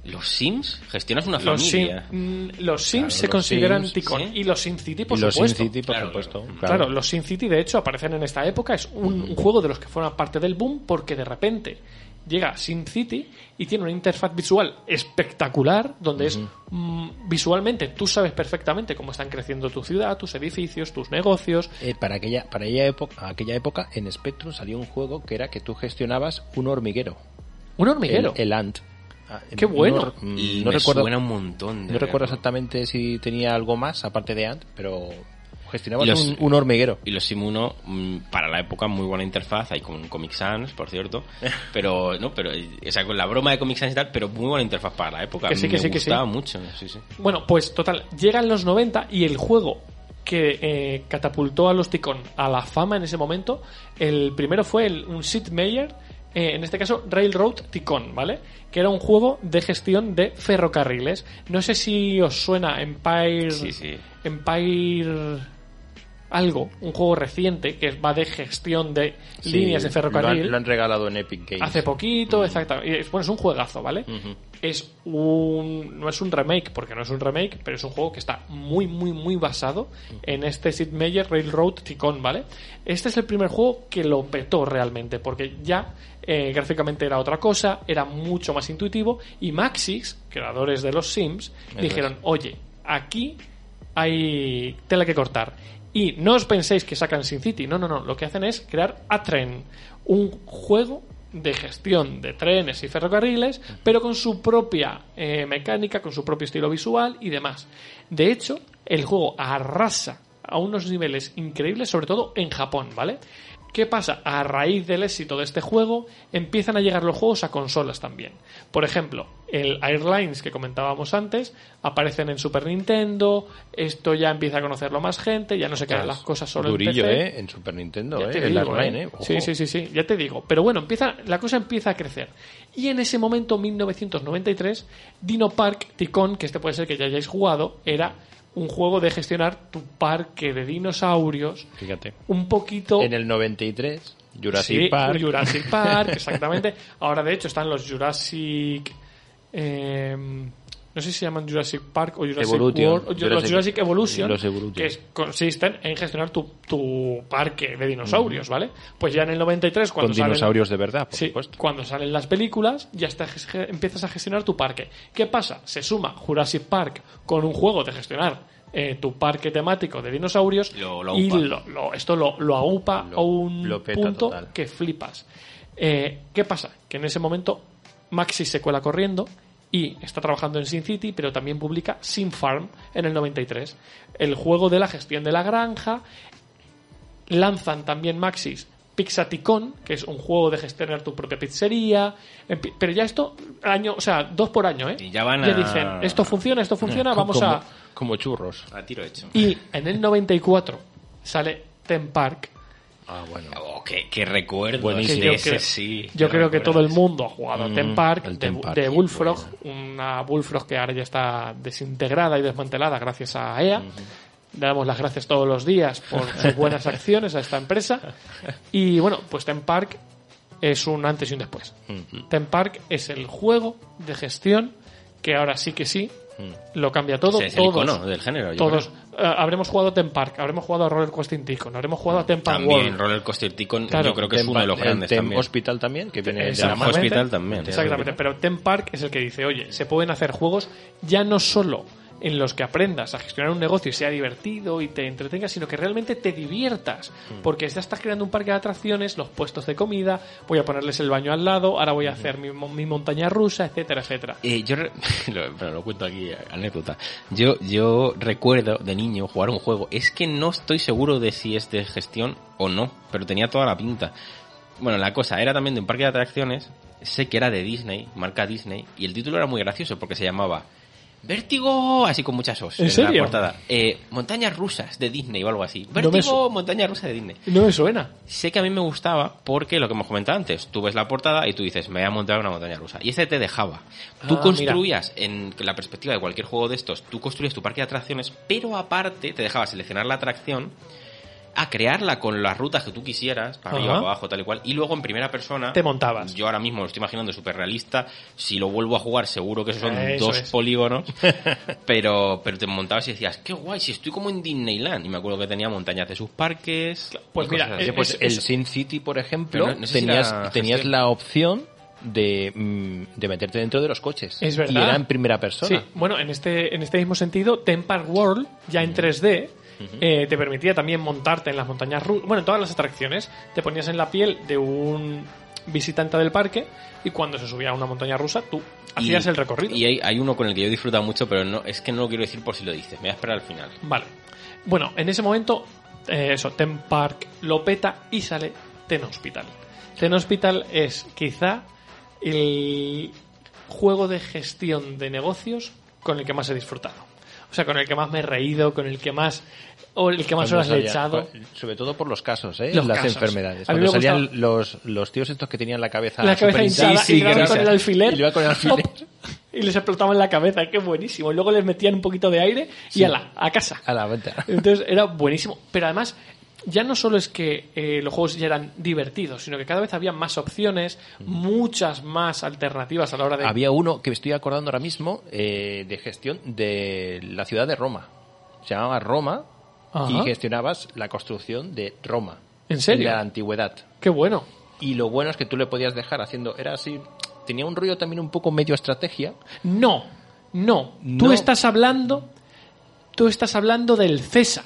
los Sims? ¿Gestionas una los, Sim- familia? mm, los Sims Claro, se los consideran Sims, Ticon ¿sí? y los Sim City, por y los supuesto. City, por Claro, supuesto. claro. Claro, los Sin City de hecho aparecen en esta época, es un, un juego de los que forman parte del boom porque de repente llega Sin City y tiene una interfaz visual espectacular donde es mm, visualmente tú sabes perfectamente cómo están creciendo tu ciudad, tus edificios, tus negocios. Eh, para aquella para aquella época, aquella época en Spectrum salió un juego que era que tú gestionabas un hormiguero, Un hormiguero. el, el Ant. Ah, ¡Qué bueno! No, Y no me recuerdo, suena un montón. de no recuerdo exactamente si tenía algo más aparte de Ant, pero gestionabas Y los- un, un hormiguero. Y los Sim 1, mm, para la época, muy buena interfaz. Hay con Comic Sans, por cierto. Pero, no, pero, o sea, con la broma de Comic Sans y tal, pero muy buena interfaz para la época. Que sí, Me que sí, que sí. gustaba mucho, sí, sí. Bueno, pues total, llegan los 90 y el juego que eh, catapultó a los Ticon a la fama en ese momento, el primero fue el- un Sid Meier, eh, en este caso Railroad Ticon, ¿vale? Que era un juego de gestión de ferrocarriles. No sé si os suena Empire... Sí, sí. Empire... Algo, un juego reciente que va de gestión de Sí, líneas de ferrocarril. Lo han, lo han regalado en Epic Games. Hace poquito, exactamente. Bueno, es un juegazo, ¿vale? Es un. No es un remake, porque no es un remake, pero es un juego que está muy, muy, muy basado en este Sid Meier Railroad Ticon, ¿vale? Este es el primer juego que lo petó realmente, porque ya eh, gráficamente era otra cosa, era mucho más intuitivo, y Maxis, creadores de los Sims, dijeron: Oye, aquí hay tela que cortar. Y no os penséis que sacan Sin City, no, no, no. Lo que hacen es crear Atren, un juego de gestión de trenes y ferrocarriles, pero con su propia eh, mecánica, con su propio estilo visual y demás. De hecho, el juego arrasa a unos niveles increíbles, sobre todo en Japón, ¿vale? ¿Qué pasa? A raíz del éxito de este juego, empiezan a llegar los juegos a consolas también. Por ejemplo, el Airlines que comentábamos antes, aparecen en Super Nintendo, esto ya empieza a conocerlo más gente, ya no se quedan las cosas solo Durillo, en PC. ¿eh? En Super Nintendo, ¿eh? El digo, Airline, ¿eh? ¿eh? Ojo. Sí, sí, sí, sí, ya te digo. Pero bueno, empieza, la cosa empieza a crecer. Y en ese momento, 1993, Dino Park Ticon, que este puede ser que ya hayáis jugado, era un juego de gestionar tu parque de dinosaurios Fíjate. un poquito... En el 93, Jurassic Sí, Park. Jurassic Park, exactamente. Ahora, de hecho, están los Jurassic... eh, no sé si se llaman Jurassic Park o Jurassic Evolution. World, o los Jurassic- Jurassic Evolution, los Evolution. que es- consisten en gestionar tu, tu parque de dinosaurios, ¿vale? Pues ya en el 93, cuando Con salen- dinosaurios de verdad, por Sí, supuesto. cuando salen las películas, ya está, empiezas a gestionar tu parque. ¿Qué pasa? Se suma Jurassic Park con un juego de gestionar eh, tu parque temático de dinosaurios Lo- lo y aupa. lo- lo- esto lo, lo aupa Lo- a un punto total. que flipas. Eh, ¿Qué pasa? Que en ese momento Maxis se cuela corriendo y está trabajando en Sin City, pero también publica Sin Farm en el 93. El juego de la gestión de la granja. Lanzan también Maxis Pixaticon, que es un juego de gestionar tu propia pizzería. Pero ya esto, año, o sea, dos por año, ¿eh? Y ya van a- dicen, esto funciona, esto funciona, vamos como, a... Como churros. A tiro hecho. Y en el 94 sale Ten Park, Ah, bueno. Oh, qué, qué recuerdo. Buenísimo. de yo ese, sí. Yo creo que todo el mundo ha jugado a Mm, Ten Park, el de, Ten Park, de sí, Bullfrog, una Bullfrog que ahora ya está desintegrada y desmantelada gracias a EA. Le damos las gracias todos los días por sus buenas acciones a esta empresa. Y bueno, pues Ten Park es un antes y un después. Ten Park es el juego de gestión que ahora sí que sí lo cambia todo. Sí, es el todos, icono del género. yo todos creo. Eh, habremos jugado a Ten Park, habremos jugado a Roller Coaster Tycoon, habremos jugado a Ten Park También World. Roller Coaster Tycoon, Claro. yo creo que es Tem- uno de los grandes también. Hospital también, que viene de la. Hospital también. Exactamente, pero Ten Park es el que dice, oye, se pueden hacer juegos ya no solo en los que aprendas a gestionar un negocio y sea divertido y te entretengas, sino que realmente te diviertas. Hmm. Porque ya estás creando un parque de atracciones, los puestos de comida, voy a ponerles el baño al lado, ahora voy a hacer mi, mi montaña rusa, etcétera, etcétera. Eh, yo lo, pero lo cuento aquí, anécdota. Yo, yo recuerdo de niño jugar un juego. Es que no estoy seguro de si es de gestión o no, pero tenía toda la pinta. Bueno, la cosa era también de un parque de atracciones. Sé que era de Disney, marca Disney, y el título era muy gracioso porque se llamaba Vértigo, así con muchas os ¿En en, serio? la portada. Eh, montañas rusas de Disney o algo así. Vértigo, montañas rusas de Disney. No me suena. Sé que a mí me gustaba porque lo que hemos comentado antes, tú ves la portada y tú dices, me voy a montar una montaña rusa. Y ese te dejaba. Tú Ah, construías, en la perspectiva de cualquier juego de estos, tú construías tu parque de atracciones, pero aparte te dejaba seleccionar la atracción, a crearla con las rutas que tú quisieras, para arriba, para abajo, tal y cual, y luego en primera persona... Te montabas. Yo ahora mismo lo estoy imaginando súper realista. Si lo vuelvo a jugar, seguro que esos son Eso dos es. polígonos. pero, pero te montabas y decías, qué guay, si estoy como en Disneyland. Y me acuerdo que tenía montañas de sus parques. Pues mira, cosas así. eh, Pues Es- el Sin City, por ejemplo, Pero no- no sé si tenías, tenías la opción de, mm, de meterte dentro de los coches. Es verdad. Y era en primera persona. Sí, bueno, en este, en este mismo sentido, Ten Park World, ya en 3D, eh, te permitía también montarte en las montañas rusas. Bueno, en todas las atracciones, te ponías en la piel de un visitante del parque y cuando se subía a una montaña rusa, tú hacías Y- el recorrido. Y hay, hay uno con el que yo he disfrutado mucho, pero no es que no lo quiero decir por si lo dices. Me voy a esperar al final. Vale. Bueno, en ese momento, eh, eso, Ten Park lo peta y sale Ten Hospital. Ten Hospital es quizá el juego de gestión de negocios con el que más he disfrutado. O sea, con el que más me he reído, con el que más. O el que más horas le he salía- echado. cu- Sobre todo por los casos, ¿eh? Los las casos. enfermedades. A mí Cuando me salían gustaba- los, los tíos estos que tenían la cabeza La cabeza hinchada hinchada, y que con el alfiler. Y con el alfiler. Y les explotaba en la cabeza, qué buenísimo. Y luego les metían un poquito de aire y Sí. ala, a casa. A la venta. Entonces era buenísimo. Pero además, ya no solo es que eh, los juegos ya eran divertidos, sino que cada vez había más opciones, muchas más alternativas a la hora de. Había uno que me estoy acordando ahora mismo eh, de gestión de la ciudad de Roma. Se llamaba Roma Ajá. y gestionabas la construcción de Roma. ¿En serio? De la antigüedad. Qué bueno. Y lo bueno es que tú le podías dejar haciendo. Era así. Tenía un rollo también un poco medio estrategia. No, no. Tú estás hablando. Tú estás hablando del César.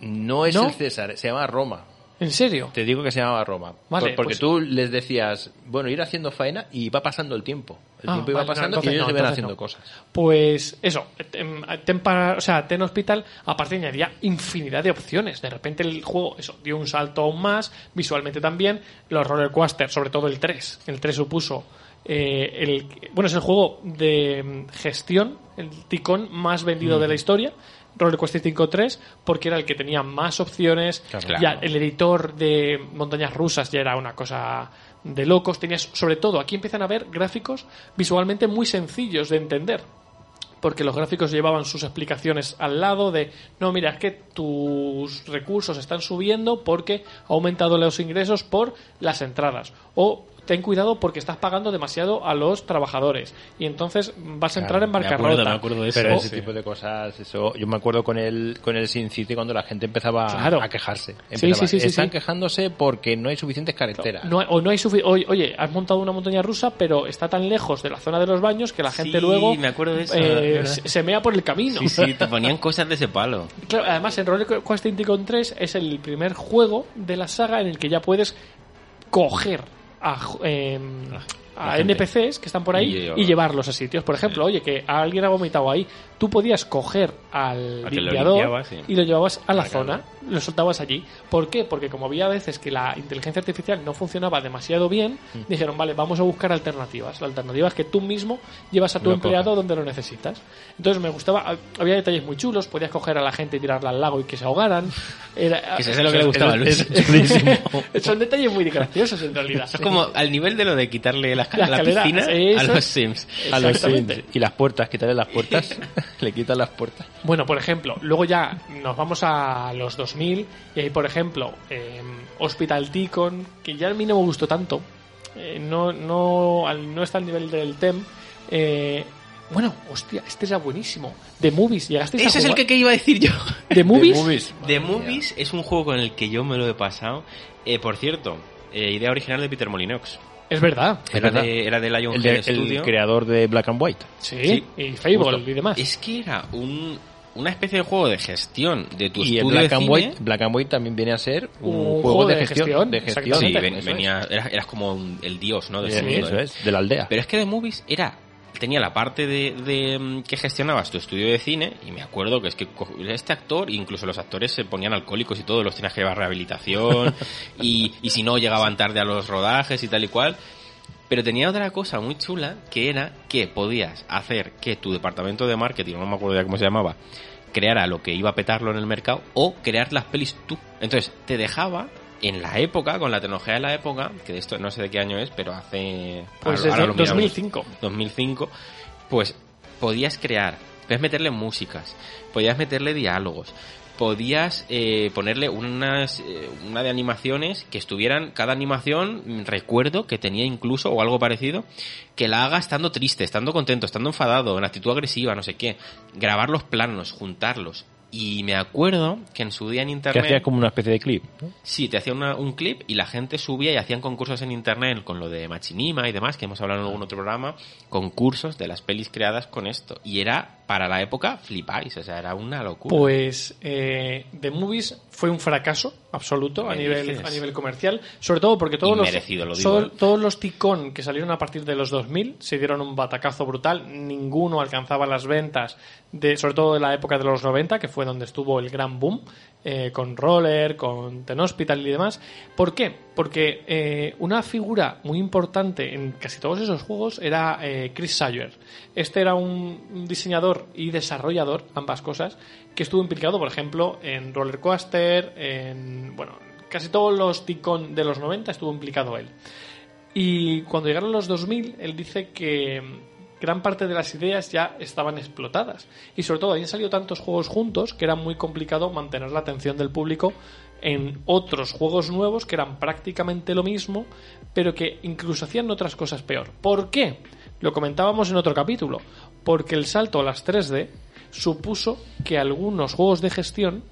No es ¿No? el César, se llama Roma. ¿En serio? Te digo que se llamaba Roma. Vale, Por- porque pues- tú les decías, bueno, ir haciendo faena y va pasando el tiempo. El Ah, tiempo iba vale, no, pasando entonces y ellos no, iban haciendo no. cosas. Pues eso, Ten, Ten para- o sea, Ten Hospital aparte añadía infinidad de opciones. De repente el juego eso dio un salto aún más, visualmente también. Los roller coaster, sobre todo el 3. El 3 supuso eh, el bueno, es el juego de mm, gestión, el ticón más vendido de la historia. Roller Coaster 5.3 porque era el que tenía más opciones. Claro. ya el editor de montañas rusas ya era una cosa de locos. Tenías sobre todo aquí empiezan a ver gráficos visualmente muy sencillos de entender porque los gráficos llevaban sus explicaciones al lado de no mira es que tus recursos están subiendo porque ha aumentado los ingresos por las entradas o ten cuidado porque estás pagando demasiado a los trabajadores y entonces vas a entrar en me bancarrota acuerdo, me acuerdo de eso. Pero ese tipo de cosas, eso, yo me acuerdo con el, con el Sin City cuando la gente empezaba Claro. a quejarse. Sí, Empezaba, sí, sí, sí, Están sí. quejándose porque no hay suficientes carreteras. No o no hay sufi- oye, oye, has montado una montaña rusa, pero está tan lejos de la zona de los baños que la gente Sí, luego me acuerdo de eso, eh, se mea por el camino. Sí, sí, te ponían cosas de ese palo. Claro, además, en Roller Coaster Tycoon 3 es el primer juego de la saga en el que ya puedes coger a, ju- em, a. NPCs que están por ahí Y y, llevarlo. llevarlos a sitios. Por ejemplo, oye, que alguien ha vomitado ahí, tú podías coger al A que lo limpiador limpiaba, sí. y lo llevabas a la zona, lo soltabas allí. ¿Por qué? Porque como había veces que la inteligencia artificial no funcionaba demasiado bien, Mm. dijeron, vale, vamos a buscar alternativas. La alternativa es que tú mismo llevas a tu Lo empleado donde lo necesitas. Entonces me gustaba, había detalles muy chulos, podías coger a la gente y tirarla al lago y que se ahogaran. Era, Que eso es lo que le gustaba a Luis. Son detalles muy graciosos en realidad. Es como al nivel de lo de quitarle la, La la escalera, piscina eso a los Sims. a los Exactamente. Sims. Y las puertas, quitarle las puertas. le quitan las puertas. Bueno, por ejemplo, luego ya nos vamos a los 2000 y ahí, por ejemplo, eh, Hospital Ticon, que ya a mí no me gustó tanto, eh, no, no, al- no está al nivel del TEM. eh, bueno, hostia, este era buenísimo. The Movies, ¿llegasteis a Ese es el que, que iba a decir yo. ¿The Movies? The Movies es un juego con el que yo me lo he pasado. Eh, por cierto, eh, idea original de Peter Molyneux. Es verdad. Era verdad. de, era de Lionhead El, de- el creador de Black and White. Sí, Sí, y Fable justo. y demás. Es que era un, una especie de juego de gestión de tu Y el Black de and, cine. White, Black and White también viene a ser un, Un juego, de, gestión. de gestión. Sí, ven- venía, eras, eras como un- el dios, ¿no? De Sí, mundo, eso ¿eh? es, de la aldea. Pero es que The Movies era tenía la parte de, de, mm, que gestionabas tu estudio de cine y me acuerdo que es que este actor incluso los actores se ponían alcohólicos y todo los tenías que llevar a rehabilitación y, y si no llegaban tarde a los rodajes y tal y cual. Pero tenía otra cosa muy chula que era que podías hacer que tu departamento de marketing no me acuerdo ya cómo se llamaba creara lo que iba a petarlo en el mercado o crear las pelis tú. Entonces te dejaba en la época, con la tecnología de la época, que de esto no sé de qué año es, pero hace... Pues ahora- ahora desde lo miramos. 2005. 2005, pues podías crear, podías meterle músicas, podías meterle diálogos, podías eh, ponerle unas, eh, una de animaciones que estuvieran, cada animación, recuerdo que tenía incluso, o algo parecido, que la haga estando triste, estando contento, estando enfadado, en actitud agresiva, no sé qué, grabar los planos, juntarlos. Y me acuerdo que en su día en Que internet... hacía como una especie de clip. ¿no? Sí, te hacía una- un clip y la gente subía y hacían concursos en internet con lo de Machinima y demás, que hemos hablado en algún otro programa, concursos de las pelis creadas con esto. Y era, para la época, flipáis, o sea, era una locura. Pues eh, The Movies fue un fracaso absoluto a ¿Me nivel, dices? a nivel comercial, sobre todo porque todos los, lo digo, ¿eh? todos los Ticón que salieron a partir de los 2000 se dieron un batacazo brutal, ninguno alcanzaba las ventas, de, sobre todo de la época de los 90, que fue donde estuvo el gran boom, eh, con Roller, con Ten Hospital y demás. ¿Por qué? Porque eh, una figura muy importante en casi todos esos juegos era eh, Chris Sawyer. Este era un diseñador y desarrollador, ambas cosas, que estuvo implicado, por ejemplo, en Roller Coaster, en. Bueno, casi todos los Ticon de los 90 estuvo implicado él. Y cuando llegaron los 2000, él dice que gran parte de las ideas ya estaban explotadas. Y sobre todo, habían salido tantos juegos juntos que era muy complicado mantener la atención del público en otros juegos nuevos que eran prácticamente lo mismo, pero que incluso hacían otras cosas peor. ¿Por qué? Lo comentábamos en otro capítulo. Porque el salto a las 3D supuso que algunos juegos de gestión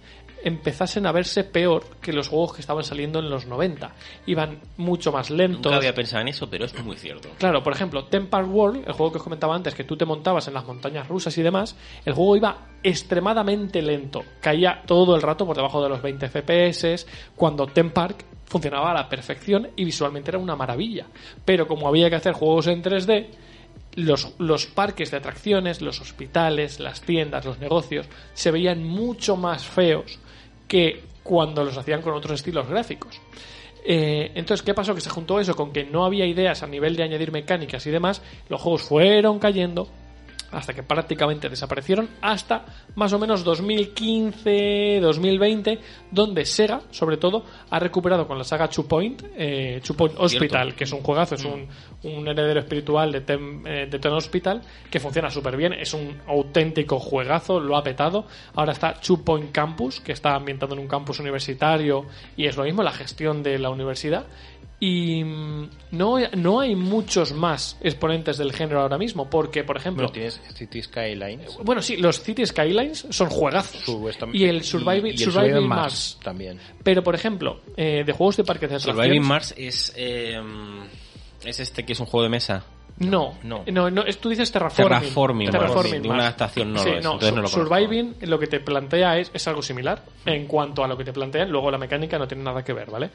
empezasen a verse peor que los juegos que estaban saliendo en los 90. Iban mucho más lentos. Nunca había pensado en eso, pero es muy cierto. Claro, por ejemplo, Temple World, el juego que os comentaba antes, que tú te montabas en las montañas rusas y demás, el juego iba extremadamente lento. Caía todo el rato por debajo de los 20 FPS, cuando Theme Park funcionaba a la perfección y visualmente era una maravilla. Pero como había que hacer juegos en 3D, los, los parques de atracciones, los hospitales, las tiendas, los negocios, se veían mucho más feos que cuando los hacían con otros estilos gráficos. Eh, entonces, ¿qué pasó? Que se juntó eso con que no había ideas a nivel de añadir mecánicas y demás, los juegos fueron cayendo hasta que prácticamente desaparecieron hasta más o menos 2015, 2020, donde Sega, sobre todo, ha recuperado con la saga Two Point, eh, Two Point Hospital, que es un juegazo, es un, un heredero espiritual de Ten, eh, de Ten Hospital, que funciona súper bien, es un auténtico juegazo, lo ha petado. Ahora está Two Point Campus, que está ambientado en un campus universitario y es lo mismo, la gestión de la universidad. Y mm, no, no hay muchos más exponentes del género ahora mismo, porque, por ejemplo, Bueno, tienes City Skylines. bueno, sí, los City Skylines son juegazos. Y el Surviving, y- y el Surviving Surviving Mars. también. Pero, por ejemplo, eh, de juegos de parques de atracciones... Surviving Mars es. eh, es este que es un juego de mesa. No, No. no, no, es- tú dices Terraforming. Terraforming, Terraforming una adaptación no Sí, lo es, no, entonces no lo Su- conozco. Surviving lo que te plantea es, es algo similar en cuanto a lo que te plantean, luego la mecánica no tiene nada que ver, ¿vale?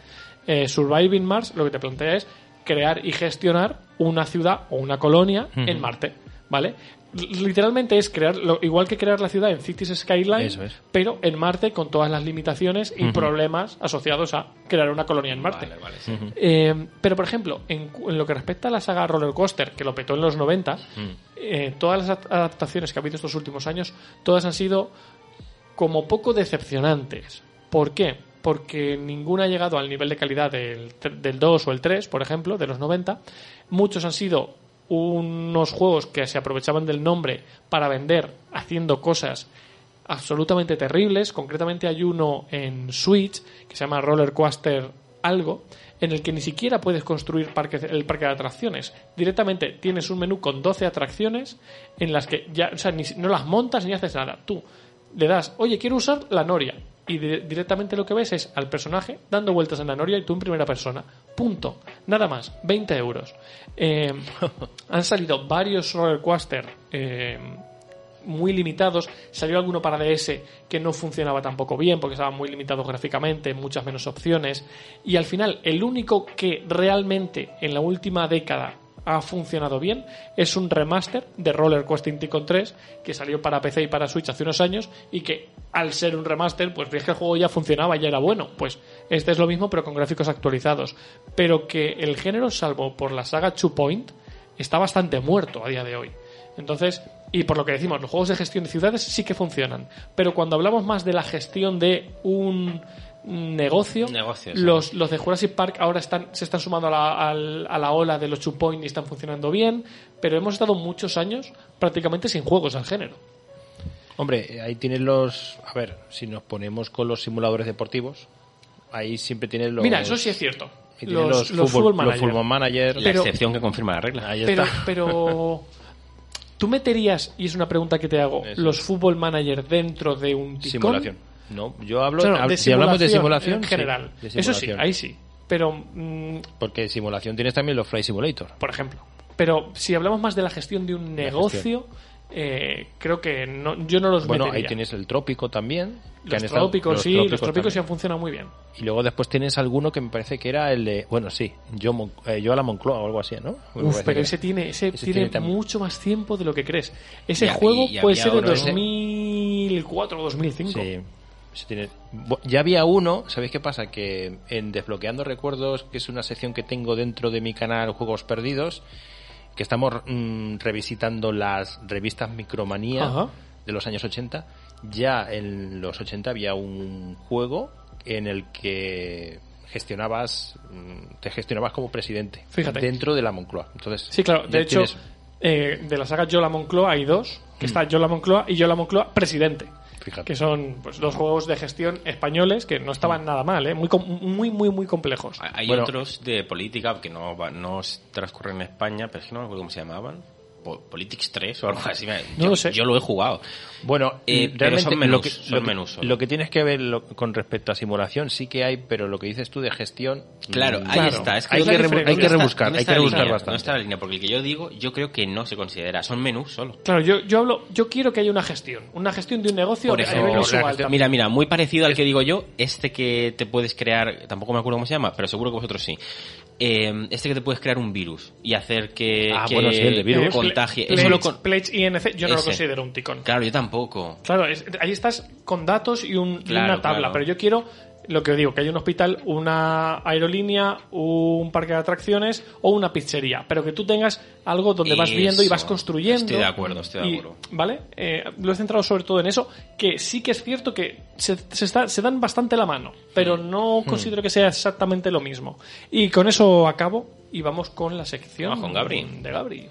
Eh, Surviving Mars lo que te plantea es crear y gestionar una ciudad o una colonia en Marte, ¿vale? Literalmente es crear, lo- igual que crear la ciudad en Cities Skyline, es. pero en Marte con todas las limitaciones y problemas asociados a crear una colonia en Marte. Vale, vale, sí. Eh, pero, por ejemplo, en, cu- en lo que respecta a la saga Roller Coaster, que lo petó en los 90, eh, todas las ad- adaptaciones que ha habido estos últimos años, todas han sido como poco decepcionantes. ¿Por qué? Porque ninguna ha llegado al nivel de calidad del, tr- del 2 o el 3, por ejemplo, de los 90. Muchos han sido unos juegos que se aprovechaban del nombre para vender haciendo cosas absolutamente terribles. Concretamente hay uno en Switch que se llama Roller Coaster algo, en el que ni siquiera puedes construir el parque de atracciones. Directamente tienes un menú con 12 atracciones en las que ya, o sea, ni, no las montas ni haces nada. Tú le das, oye, quiero usar la noria. Y di- directamente lo que ves es al personaje dando vueltas en la noria y tú en primera persona. Punto. Nada más. 20 euros. Eh, han salido varios roller coaster eh, muy limitados. Salió alguno para DS que no funcionaba tampoco bien porque estaba muy limitado gráficamente, muchas menos opciones. Y al final, el único que realmente en la última década ha funcionado bien. Es un remaster de Roller Coaster Tycoon 3 que salió para PC y para Switch hace unos años y que al ser un remaster pues ves que el juego ya funcionaba ya era bueno. Pues este es lo mismo pero con gráficos actualizados. Pero que el género salvo por la saga Two Point está bastante muerto a día de hoy. Entonces, y por lo que decimos, los juegos de gestión de ciudades sí que funcionan. Pero cuando hablamos más de la gestión de un negocio, Un negocio, sí. los, los de Jurassic Park ahora están, se están sumando a la, al- a la ola de los Two Point y están funcionando bien. Pero hemos estado muchos años prácticamente sin juegos al género. Hombre, ahí tienes los. A ver, si nos ponemos con los simuladores deportivos, ahí siempre tienes los. Mira, eso sí es cierto. ahí tienes los, los fútbol, fútbol los manager. fútbol manager. La Pero- excepción que confirma la regla. Ahí pero, está. pero tú meterías, y es una pregunta que te hago, Eso los fútbol manager dentro de un ticón? Simulación. No, yo hablo. Claro, hab- de si hablamos de simulación en sí, general. Eso sí, ahí sí. Pero, mm, Porque simulación tienes también los Fly Simulator. por ejemplo. Pero si hablamos más de la gestión de un negocio, eh, creo que no, yo no los Bueno, metería. ahí tienes el trópico también. que los estado- trópicos, los sí, los trópicos trópicos sí han funcionado muy bien. Y luego después tienes alguno que me parece que era el de. Bueno, sí, yo, Mon- eh, yo a la Moncloa o algo así, ¿no? Uf, pero que ese tiene, ese Ese tiene, mucho más tiempo de lo que crees. Ese Y- juego y- puede ser de otro- 2004 o 2005. Sí. Ya había uno, ¿sabéis qué pasa? Que en Desbloqueando Recuerdos, que es una sección que tengo dentro de mi canal Juegos Perdidos, que estamos mm, revisitando las revistas Micromanía Ajá. de los años 80, ya en los 80 había un juego en el que gestionabas mm, te gestionabas como presidente Fíjate. dentro de la Moncloa. Entonces, Sí, claro. De hecho, eh, de la saga Yo la Moncloa hay dos, que está Yo la Moncloa y Yo la Moncloa Presidente. Fíjate. Que son pues, dos juegos de gestión españoles que no estaban nada mal, ¿eh? muy, com- muy, muy, muy complejos. Hay Bueno. otros de política que no, va- no transcurren en España, pero es que no me acuerdo cómo se llamaban. Po- Politics 3 o algo así. No yo, lo sé. Yo lo he jugado. Bueno, Eh, pero realmente son menús, lo que, son lo que- menús solo. lo que tienes que ver lo- con respecto a simulación sí que hay, pero lo que dices tú de gestión... Claro, mm, ahí está. Es que hay, que la rebu- diferencia. hay que ¿Dónde está- rebuscar, hay está que la rebuscar línea? bastante. ¿Dónde está la línea? Porque el que yo digo, yo creo que no se considera. Son menús solo. Claro, yo, yo hablo, yo quiero que haya una gestión, una gestión de un negocio Por ejemplo, gestión-. Mira, mira, muy parecido al que digo yo, este que te puedes crear, tampoco me acuerdo cómo se llama, pero seguro que vosotros sí. Eh, este que te puedes crear un virus y hacer que, Ah, que bueno, sí, el de virus. Contagie. Pledge, Eso lo con- Pledge INC, yo no lo Ese. considero un ticón. Claro, yo tampoco. Claro, es- ahí estás con datos y, un, y Claro, una tabla, claro. pero yo quiero lo que digo, que hay un hospital, una aerolínea, un parque de atracciones o una pizzería, pero que tú tengas algo donde vas viendo y vas construyendo. Estoy de acuerdo, estoy de Y, acuerdo. ¿Vale? Eh, lo he centrado sobre todo en eso, que sí que es cierto que se, se está- se dan bastante la mano, pero no Hmm. considero que sea exactamente lo mismo. Y con eso acabo y vamos con la sección con Gabri. de Gabri.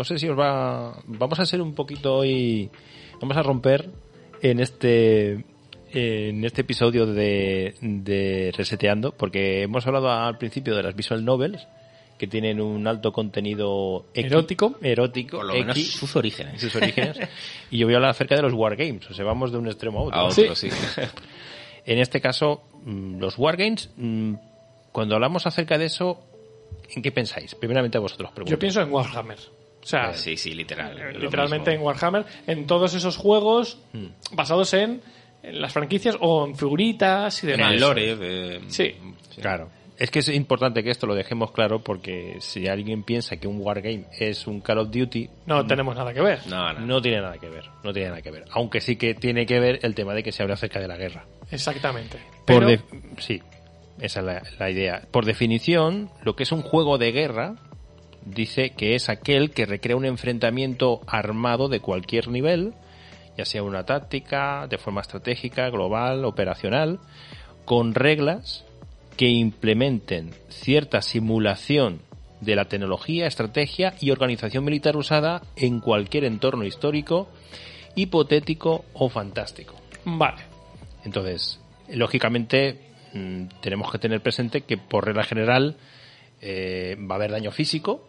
No sé si os va... Vamos a ser un poquito hoy... Vamos a romper en este en este episodio de, de Reseteando, porque hemos hablado al principio de las visual novels, que tienen un alto contenido equi- Erótico. erótico, Por lo menos sus orígenes. sus orígenes. y yo voy a hablar acerca de los wargames, o sea, vamos de un extremo a otro. A otro, sí. En este caso, mm, los wargames, mm, cuando hablamos acerca de eso, ¿en qué pensáis? Primeramente a vosotros, pregunto. Yo pienso en Warhammer. O sea, Sí, sí, literal. Eh, literalmente en. Warhammer, en todos esos juegos Hmm. basados en, en las franquicias o en figuritas y En demás. el lore. de- Sí. Claro. Es que es importante que esto lo dejemos claro porque si alguien piensa que un wargame es un Call of Duty, No tenemos nada que ver. No, no. no tiene nada que ver. No tiene nada que ver. Aunque sí que tiene que ver el tema de que se habla acerca de la guerra. Exactamente. Por Pero, de- Sí, esa es la, la idea. Por definición, lo que es un juego de guerra dice que es aquel que recrea un enfrentamiento armado de cualquier nivel, ya sea una táctica, de forma estratégica, global, operacional, con reglas que implementen cierta simulación de la tecnología, estrategia y organización militar usada en cualquier entorno histórico, hipotético o fantástico. Vale. Entonces, lógicamente, mm, tenemos que tener presente que por regla general eh, va a haber daño físico,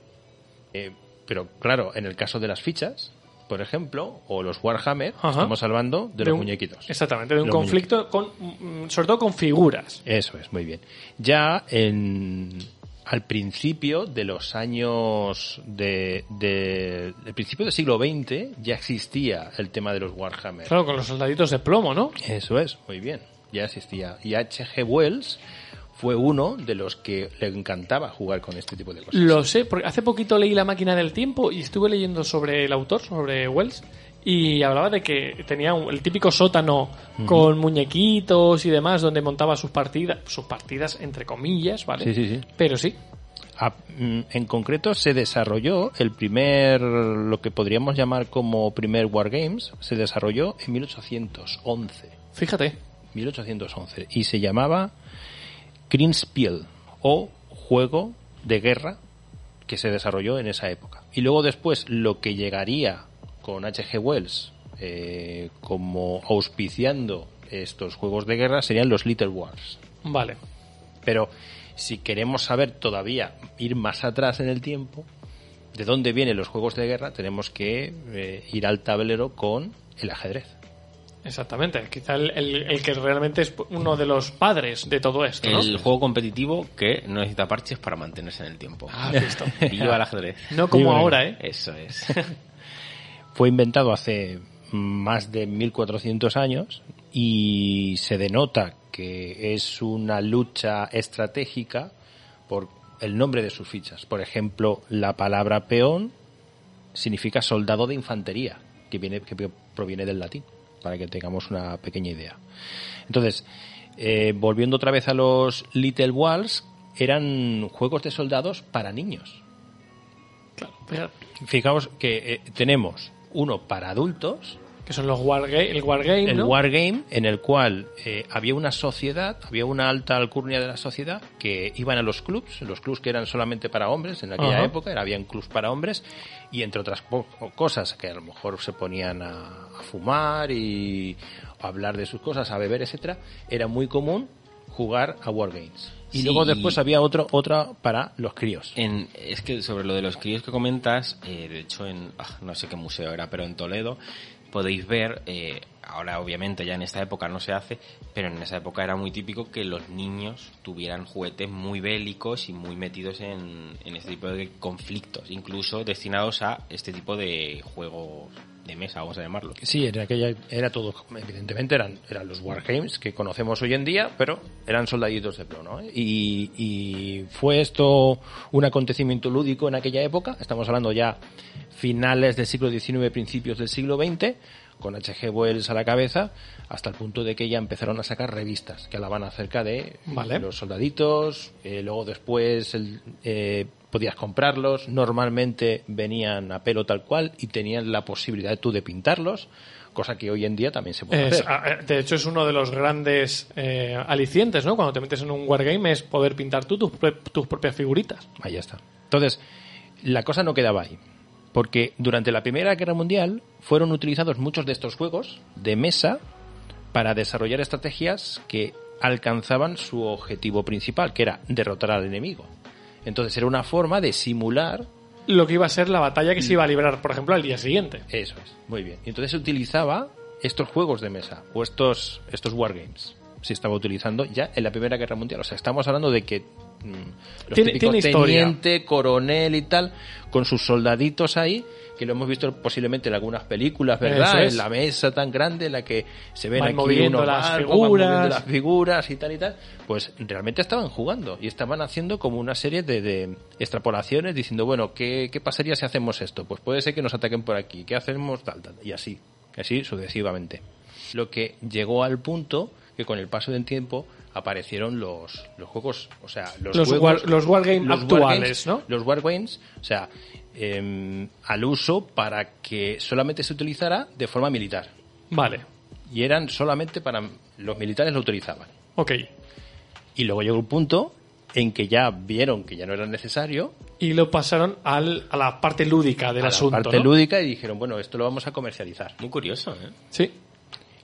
eh, pero claro, en el caso de las fichas, por ejemplo, o los Warhammer, Ajá. estamos hablando de, los un- muñequitos. Exactamente, de un Los conflicto con, mm, sobre todo con figuras. Eso es, muy bien. Ya en al principio de los años de, de el principio del siglo XX ya existía el tema de los Warhammer. Claro, con los soldaditos de plomo, ¿no? Eso es, muy bien. Ya existía. Y H.G. Wells fue uno de los que le encantaba jugar con este tipo de cosas. Lo sé, porque hace poquito leí La máquina del tiempo y estuve leyendo sobre el autor, sobre Wells, y hablaba de que tenía un- el típico sótano con muñequitos y demás donde montaba sus partidas, sus partidas entre comillas, ¿vale? Sí, sí, sí. Pero sí, Ah, mm, en concreto se desarrolló el primer, lo que podríamos llamar como primer Wargames, se desarrolló en 1811. fíjate. 1811 y se llamaba Kriegsspiel o juego de guerra que se desarrolló en esa época. Y luego después lo que llegaría con H.G. Wells eh, como auspiciando estos juegos de guerra serían los Little Wars. Vale. Pero si queremos saber todavía ir más atrás en el tiempo, de dónde vienen los juegos de guerra, tenemos que eh, ir al tablero con el ajedrez. Exactamente, quizá el, el- el que realmente es uno de los padres de todo esto, ¿no? El juego competitivo que no necesita parches para mantenerse en el tiempo. Ah, visto. Viva el ajedrez. No como Viva. ahora, ¿eh? Eso es. Fue inventado hace más de 1400 años y se denota que es una lucha estratégica por el nombre de sus fichas. Por ejemplo, la palabra peón significa soldado de infantería, que viene que proviene del latín, para que tengamos una pequeña idea. Entonces, eh, volviendo otra vez a los Little Walls, eran juegos de soldados para niños. Fijaos que eh, tenemos uno para adultos, que son los wargame, el wargame, el ¿no? Wargame, en el cual eh, había una sociedad, había una alta alcurnia de la sociedad que iban a los clubs, los clubs que eran solamente para hombres en aquella Ajá. época, era- habían clubs para hombres, y entre otras po- cosas que a lo mejor se ponían a, a fumar y a hablar de sus cosas, a beber, etcétera, era muy común jugar a Wargames. Y Sí, luego después había otro, otra para los críos. En, es que sobre lo de los críos que comentas, eh, de hecho en ah, no sé qué museo era, pero en Toledo podéis ver, eh, ahora obviamente ya en esta época no se hace, pero en esa época era muy típico que los niños tuvieran juguetes muy bélicos y muy metidos en, en este tipo de conflictos, incluso destinados a este tipo de juegos de mesa, vamos a llamarlo. Sí, en aquella era todo, evidentemente eran, eran los Wargames que conocemos hoy en día, pero eran soldaditos de plomo. ¿eh? Y, y fue esto un acontecimiento lúdico en aquella época, estamos hablando ya finales del siglo XIX, principios del siglo XX, con H.G. Wells a la cabeza, hasta el punto de que ya empezaron a sacar revistas que hablaban acerca de Vale. los soldaditos, eh, luego después el- eh, podías comprarlos, normalmente venían a pelo tal cual y tenían la posibilidad tú de pintarlos, cosa que hoy en día también se puede Es- hacer. a- eh, de hecho, es uno de los grandes eh, alicientes, ¿no? Cuando te metes en un wargame es poder pintar tú tus, tus propias figuritas. Ahí está. Entonces, la cosa no quedaba ahí. Porque durante la Primera Guerra Mundial fueron utilizados muchos de estos juegos de mesa para desarrollar estrategias que alcanzaban su objetivo principal, que era derrotar al enemigo. Entonces era una forma de simular Lo que iba a ser la batalla que se iba a librar, por ejemplo, al día siguiente. Eso es, muy bien. Y entonces se utilizaba estos juegos de mesa o estos, estos wargames. Se estaba utilizando ya en la Primera Guerra Mundial. O sea, estamos hablando de que mm, los Tiene- típicos tiene teniente, coronel y tal, con sus soldaditos ahí, que lo hemos visto posiblemente en algunas películas, ¿verdad? Es. En la mesa tan grande en la que se ven Van aquí moviendo unos las barcos, van figuras. moviendo las figuras y tal y tal, pues realmente estaban jugando y estaban haciendo como una serie de, de extrapolaciones diciendo, bueno, ¿qué, ¿qué pasaría si hacemos esto? Pues puede ser que nos ataquen por aquí, ¿qué hacemos? Tal, tal, y así, así sucesivamente. Lo que llegó al punto que con el paso del tiempo aparecieron los, los juegos, o sea, los, Los juegos, war- los wargame los actuales, wargames, ¿no? Los wargames, o sea, em, al uso para que solamente se utilizara de forma militar Vale, y eran solamente para los militares lo utilizaban. ok. Y luego llegó un punto en que ya vieron que ya no era necesario Y lo pasaron al, a la parte lúdica del a asunto. la parte ¿no? lúdica y dijeron, bueno, esto lo vamos a comercializar. Muy curioso, ¿eh? Sí.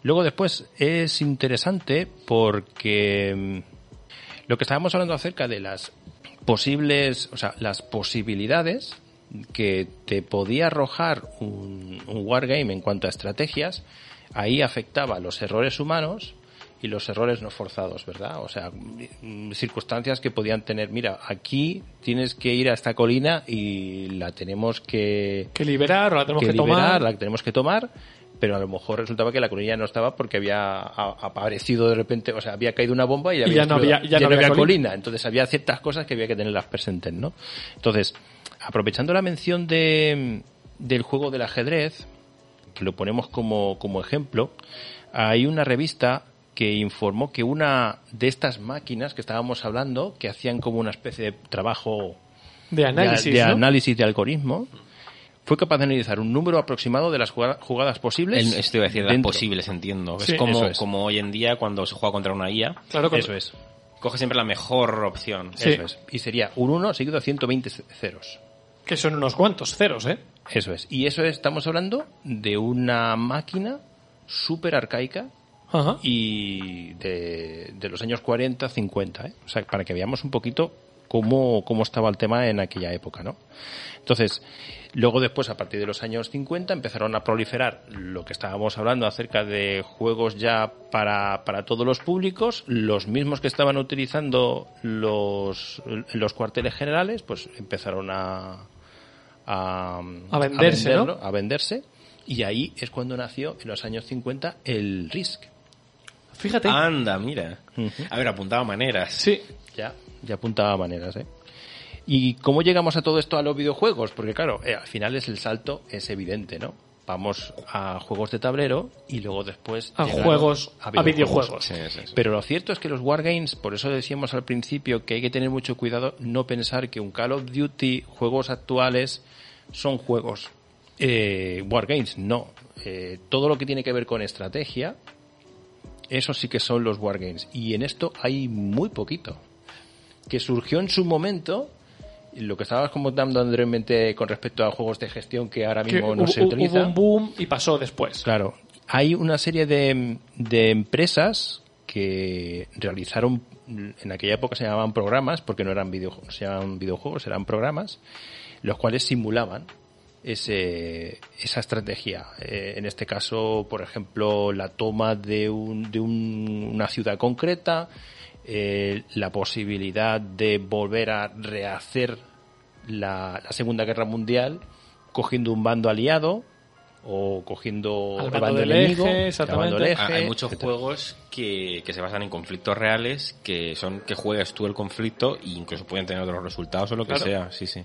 Luego después es interesante porque mm, lo que estábamos hablando acerca de las posibles, o sea, las posibilidades que te podía arrojar un, un wargame en cuanto a estrategias, ahí afectaba los errores humanos y los errores no forzados, ¿verdad? O sea, mm, circunstancias que podían tener, mira, aquí tienes que ir a esta colina y la tenemos que, Que liberar, o la tenemos que, que liberar, tomar. la tenemos que tomar, pero a lo mejor resultaba que la colina no estaba porque había aparecido de repente, o sea, había caído una bomba y, Y ya no había- ya no había colina. colina. Entonces había ciertas cosas que había que tenerlas presentes, ¿no? Entonces, aprovechando la mención de, del juego del ajedrez, que lo ponemos como, como ejemplo, hay una revista que informó que una de estas máquinas que estábamos hablando, que hacían como una especie de trabajo De análisis, de, de ¿no? análisis de algoritmo, fue capaz de analizar un número aproximado de las jugada- jugadas posibles. El, esto iba a decir, las posibles, entiendo. Sí, es, como, es. como hoy en día cuando se juega contra una IA, Claro, Eso es. coge siempre la mejor opción. Sí. Eso es. Y sería un 1 seguido de 120 ceros. que son unos cuantos ceros, ¿eh? Eso es. Y eso es, estamos hablando de una máquina súper arcaica Ajá. y de, de los años 40, 50. ¿eh? O sea, para que veamos un poquito cómo, cómo estaba el tema en aquella época, ¿no? Entonces, luego después, a partir de los años 50, empezaron a proliferar lo que estábamos hablando acerca de juegos ya para, para todos los públicos, los mismos que estaban utilizando los, los cuarteles generales, pues empezaron a, a, A venderse, ¿no? venderlo, a venderse, y ahí es cuando nació, en los años 50, el Risk. Fíjate. Anda, mira. A ver, apuntaba maneras. Sí. Ya, ya apuntaba maneras, ¿eh? ¿Y cómo llegamos a todo esto a los videojuegos? Porque claro, eh, al final es el salto, es evidente, ¿no? Vamos a juegos de tablero y luego después A juegos, a videojuegos. Sí, sí, sí. Pero lo cierto es que los wargames, por eso decíamos al principio que hay que tener mucho cuidado, no pensar que un Call of Duty, juegos actuales, son juegos eh, wargames. No. Eh, todo lo que tiene que ver con estrategia, eso sí que son los wargames. Y en esto hay muy poquito. Que surgió en su momento, lo que estabas comentando anteriormente con respecto a juegos de gestión que ahora Que mismo no hubo, se utilizan. hubo un boom y pasó después. Claro, hay una serie de, de empresas que realizaron, en aquella época se llamaban programas, porque no eran videojuegos, se llamaban videojuegos, eran programas, los cuales simulaban ese, esa estrategia. Eh, en este caso, por ejemplo, la toma de, un, de un- una ciudad concreta, eh, la posibilidad de volver a rehacer la, la Segunda Guerra Mundial cogiendo un bando aliado o cogiendo Al el bando bando del enemigo, eje, exactamente. bando del Ah, eje, Hay muchos etcétera. juegos que, que se basan en conflictos reales, que son que juegas tú el conflicto e incluso pueden tener otros resultados o lo que Claro. sea. Sí, sí.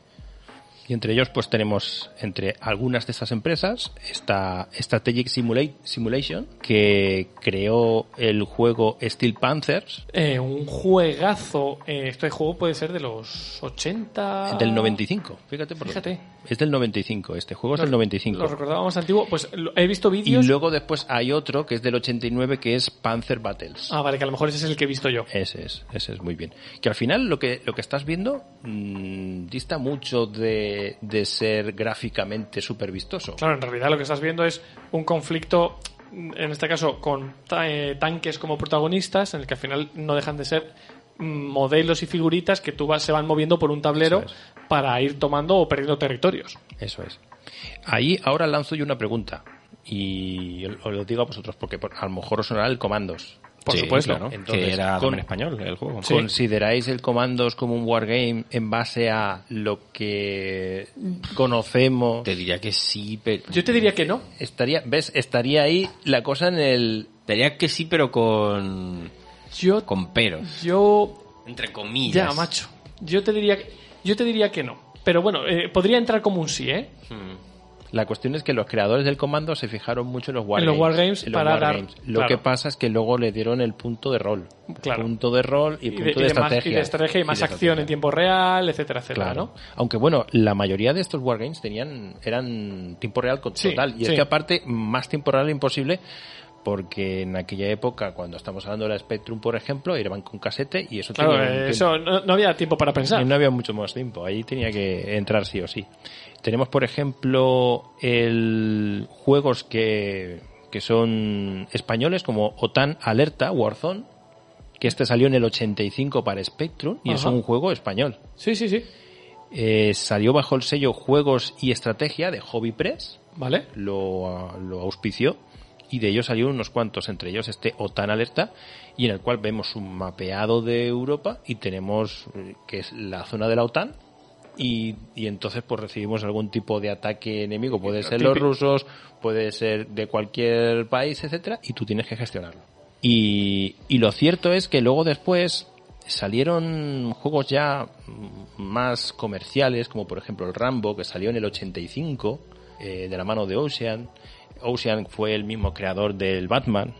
Y entre ellos, pues tenemos entre algunas de estas empresas esta Strategic Simula- Simulation, que creó el juego Steel Panthers Eh, un juegazo. eh, este juego puede ser de los 80. del 95. Fíjate por. Fíjate. Es del 95. Este juego es del 95. Lo recordábamos antiguo. Pues lo- he visto Y vídeos. luego después hay otro que es del 89 que es Panzer Battles. Ah, vale, que a lo mejor ese es el que he visto yo. Ese es, ese es muy bien. Que al final lo que, lo que estás viendo mm, dista mucho de, de ser gráficamente súper vistoso. Claro, en realidad lo que estás viendo es un conflicto, en este caso con eh, tanques como protagonistas, en el que al final no dejan de ser modelos y figuritas que tú vas, se van moviendo por un tablero para ir tomando o perdiendo territorios. Eso es. Ahí ahora lanzo yo una pregunta. Y os lo digo a vosotros, porque por- a lo mejor os sonará el comandos. Por Sí, supuesto. claro, Entonces, que era con- en español el juego. Sí. ¿Consideráis el comandos como un wargame en base a lo que conocemos? Te diría que sí, pero... Yo te diría que no. Estaría, ¿ves? Estaría ahí la cosa en el... Te diría que sí, pero con... Yo, con peros. yo Entre comillas. ya, macho. Yo te diría, yo te diría que no. Pero bueno, eh, podría entrar como un sí, ¿eh? Hmm. La cuestión es que los creadores del comando se fijaron mucho en los wargames. los wargames en los para dar- wargames. Lo claro. que pasa es que luego le dieron el punto de rol. Claro. Punto de rol y, Y punto de, y de más, estrategia. y de estrategia y más acción estrategia. en tiempo real, etcétera, etcétera, Claro. ¿no? Aunque bueno, la mayoría de estos wargames tenían eran tiempo real Sí, total. Y sí. es que aparte, más tiempo real imposible, porque en aquella época, cuando estamos hablando de la Spectrum, por ejemplo, iban con casete y eso Claro, tenía eh, eso no, no había tiempo para pensar. no había mucho más tiempo, ahí tenía que entrar sí o sí. Tenemos, por ejemplo, el juegos que, que son españoles como OTAN Alerta, Warzone, que este salió en el 85 para Spectrum y es Ajá. un juego español. Sí, sí, sí. Eh, salió bajo el sello Juegos y Estrategia de Hobby Press, Vale. lo, lo auspició y de ellos salieron unos cuantos, entre ellos este OTAN Alerta, y en el cual vemos un mapeado de Europa y tenemos eh, que es la zona de la OTAN. Y, y entonces pues recibimos algún tipo de ataque enemigo, puede ser los rusos, puede ser de cualquier país, etcétera, y tú tienes que gestionarlo. Y, y lo cierto es que luego después salieron juegos ya más comerciales, como por ejemplo el Rambo, que salió en el 85, eh, de la mano de Ocean. Ocean fue el mismo creador del Batman,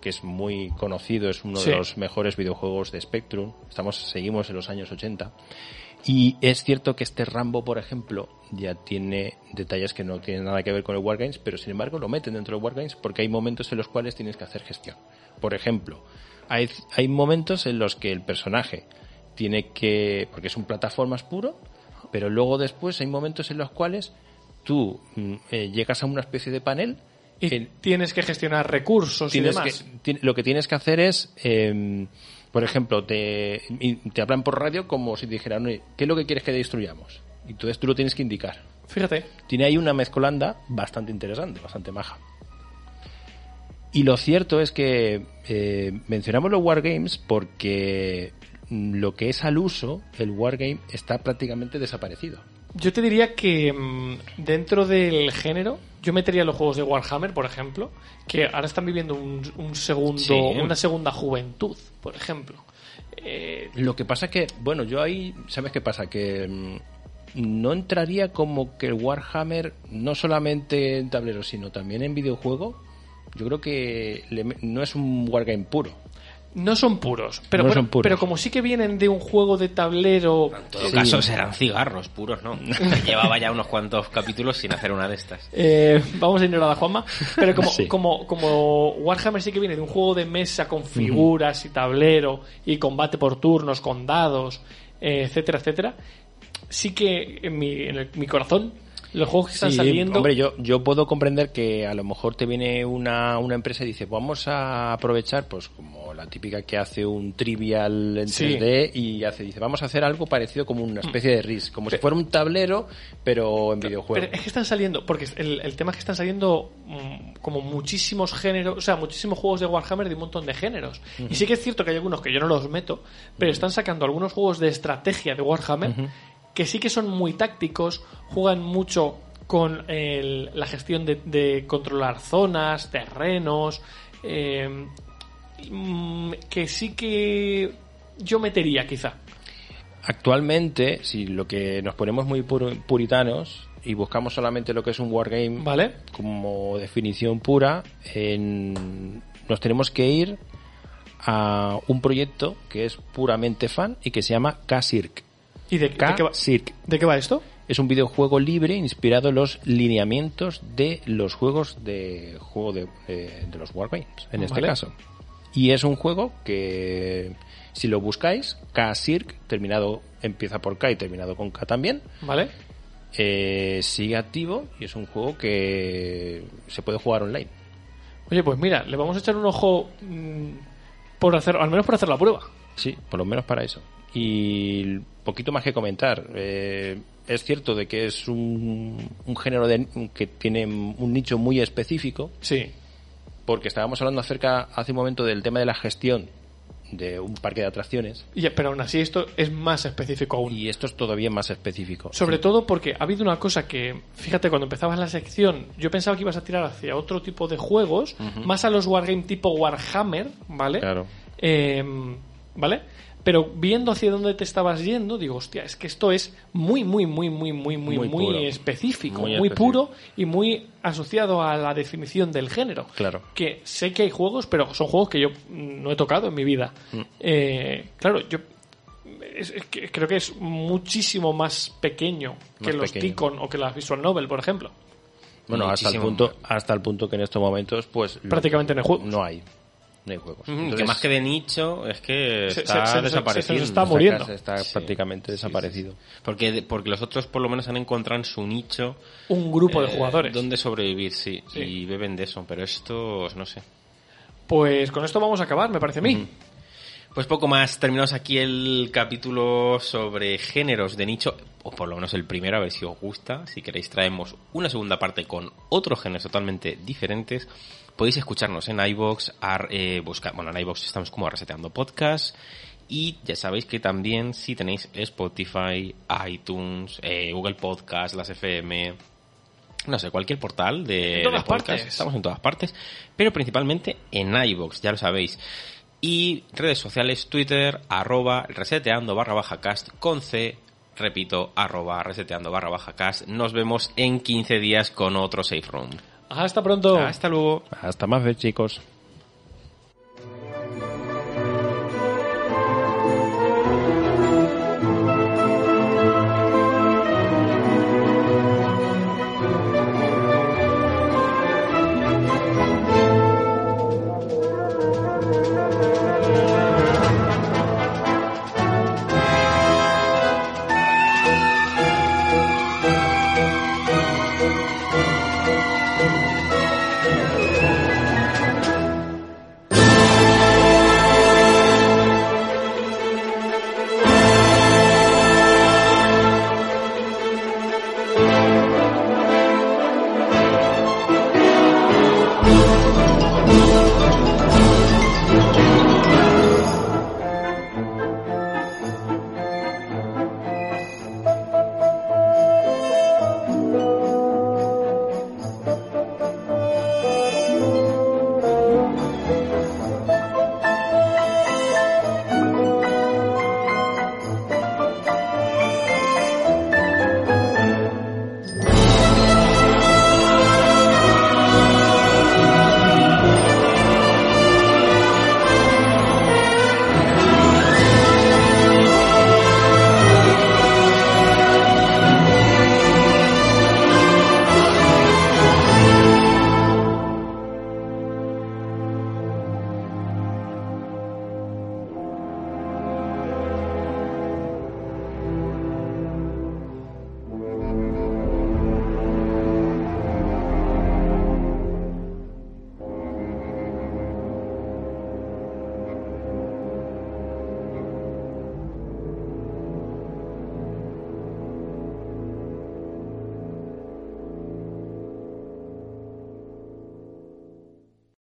que es muy conocido, es uno Sí. de los mejores videojuegos de Spectrum. Estamos, seguimos en los años 80. Y es cierto que este Rambo, por ejemplo, ya tiene detalles que no tienen nada que ver con el Wargames, pero sin embargo lo meten dentro de Wargames porque hay momentos en los cuales tienes que hacer gestión. Por ejemplo, hay, hay momentos en los que el personaje tiene que, porque es un plataformas puro, pero luego después hay momentos en los cuales tú mm, eh, llegas a una especie de panel Y en- tienes que gestionar recursos y demás. que- lo que tienes que hacer es, eh, Por ejemplo, te, hablan por radio como si te dijeran, "Oye, ¿qué es lo que quieres que destruyamos? Y entonces tú lo tienes que indicar. Fíjate. Tiene ahí una mezcolanda bastante interesante, bastante maja. Y lo cierto es que eh, mencionamos los wargames porque mm, lo que es al uso, el wargame está prácticamente desaparecido. Yo te diría que mm, dentro del género, yo metería los juegos de Warhammer, por ejemplo, que ahora están viviendo un, un segundo, Sí. una segunda juventud, por ejemplo. Eh, Lo que pasa que, bueno, yo ahí, ¿sabes qué pasa? Que mm, no entraría como que el Warhammer, no solamente en tablero, sino también en videojuego, yo creo que le no es un wargame puro. No son puros, pero, No pero, son puros. pero como sí que vienen de un juego de tablero... En todo Sí. caso serán cigarros puros, ¿no? Llevaba ya unos cuantos capítulos sin hacer una de estas. Eh, vamos a ignorar a Juanma, pero como, Sí. como, como Warhammer sí que viene de un juego de mesa con figuras y tablero y combate por turnos, con dados, eh, etcétera, etcétera, sí que en mi, en el- mi corazón los juegos que están Sí, saliendo... Hombre, yo, yo puedo comprender que a lo mejor te viene una, una empresa y dice, vamos a aprovechar, pues como la típica que hace un trivial en Sí. 3D y hace, dice, vamos a hacer algo parecido como una especie de RIS, como si fuera un tablero, pero en videojuego. Pero es que están saliendo, porque el, el tema es que están saliendo mm, como muchísimos géneros, o sea, muchísimos juegos de Warhammer de un montón de géneros. Y sí que es cierto que hay algunos que yo no los meto, pero están sacando algunos juegos de estrategia de Warhammer que sí que son muy tácticos, juegan mucho con el- la gestión de, de controlar zonas, terrenos, eh, mm, que sí que yo metería quizá. Actualmente, si lo que nos ponemos muy pur- puritanos y buscamos solamente lo que es un wargame ¿Vale? como definición pura, en- nos tenemos que ir a un proyecto que es puramente fan y que se llama K-Circ. ¿Y de, de qué va, K-Circ. de qué va esto? Es un videojuego libre inspirado en los lineamientos de los juegos de juego de, de- de los Wargames, en este caso. Y es un juego que, si lo buscáis, K-Circ, terminado, empieza por K y terminado con K también, ¿Vale? eh, sigue activo y es un juego que se puede jugar online. Oye, pues mira, le vamos a echar un ojo mm, por hacer, al menos por hacer la prueba. Sí, por lo menos para eso. Y poquito más que comentar. Eh, es cierto de que es un, un género de, que tiene un nicho muy específico, Sí. porque estábamos hablando acerca hace un momento del tema de la gestión de un parque de atracciones Y- pero aún así esto es más específico aún. y esto es todavía más específico. Sobre todo porque ha habido una cosa que, fíjate, cuando empezabas la sección, yo pensaba que ibas a tirar hacia otro tipo de juegos, más a los wargame tipo Warhammer, ¿vale? Claro. Eh, ¿Vale? Pero viendo hacia dónde te estabas yendo, digo, hostia, es que esto es muy, muy, muy, muy, muy, muy, muy, puro. específico, Muy puro y muy asociado a la definición del género. Claro. Que sé que hay juegos, pero son juegos que yo no he tocado en mi vida. Mm. Eh, claro, yo es- es que creo que es muchísimo más pequeño que Más los. Ticon o que las Visual Novel, por ejemplo. Bueno, hasta el punto hasta el punto que en estos momentos pues lo- Prácticamente no hay juegos. No hay. No hay juegos. Mm, Entonces, que más que de nicho es que Se- está se- se- se- desapareciendo. se está muriendo. casa está Sí. prácticamente desaparecido. Porque, porque los otros por lo menos han encontrado en su nicho Un grupo de eh, jugadores. donde sobrevivir, sí, Sí. y beben de eso. Pero estos, no sé. Pues con esto vamos a acabar, me parece a mí. Pues poco más, terminamos aquí el capítulo sobre géneros de nicho, o por lo menos el primero, a ver si os gusta. Si queréis traemos una segunda parte con otros géneros totalmente diferentes. Podéis escucharnos en ar- eh, buscar, bueno, en iVoox estamos como Reseteando Podcast. Y ya sabéis que también si tenéis Spotify, iTunes, eh, Google Podcast, las FM, no sé, cualquier portal de, En todas de podcast. partes. Estamos en todas partes, pero principalmente en iVoox, ya lo sabéis. Y redes sociales, Twitter, arroba reseteando barra baja cast con C, repito, arroba reseteando barra baja cast. Nos vemos en 15 días con otro Safe Room. Hasta pronto. Hasta luego. Hasta más ver, chicos.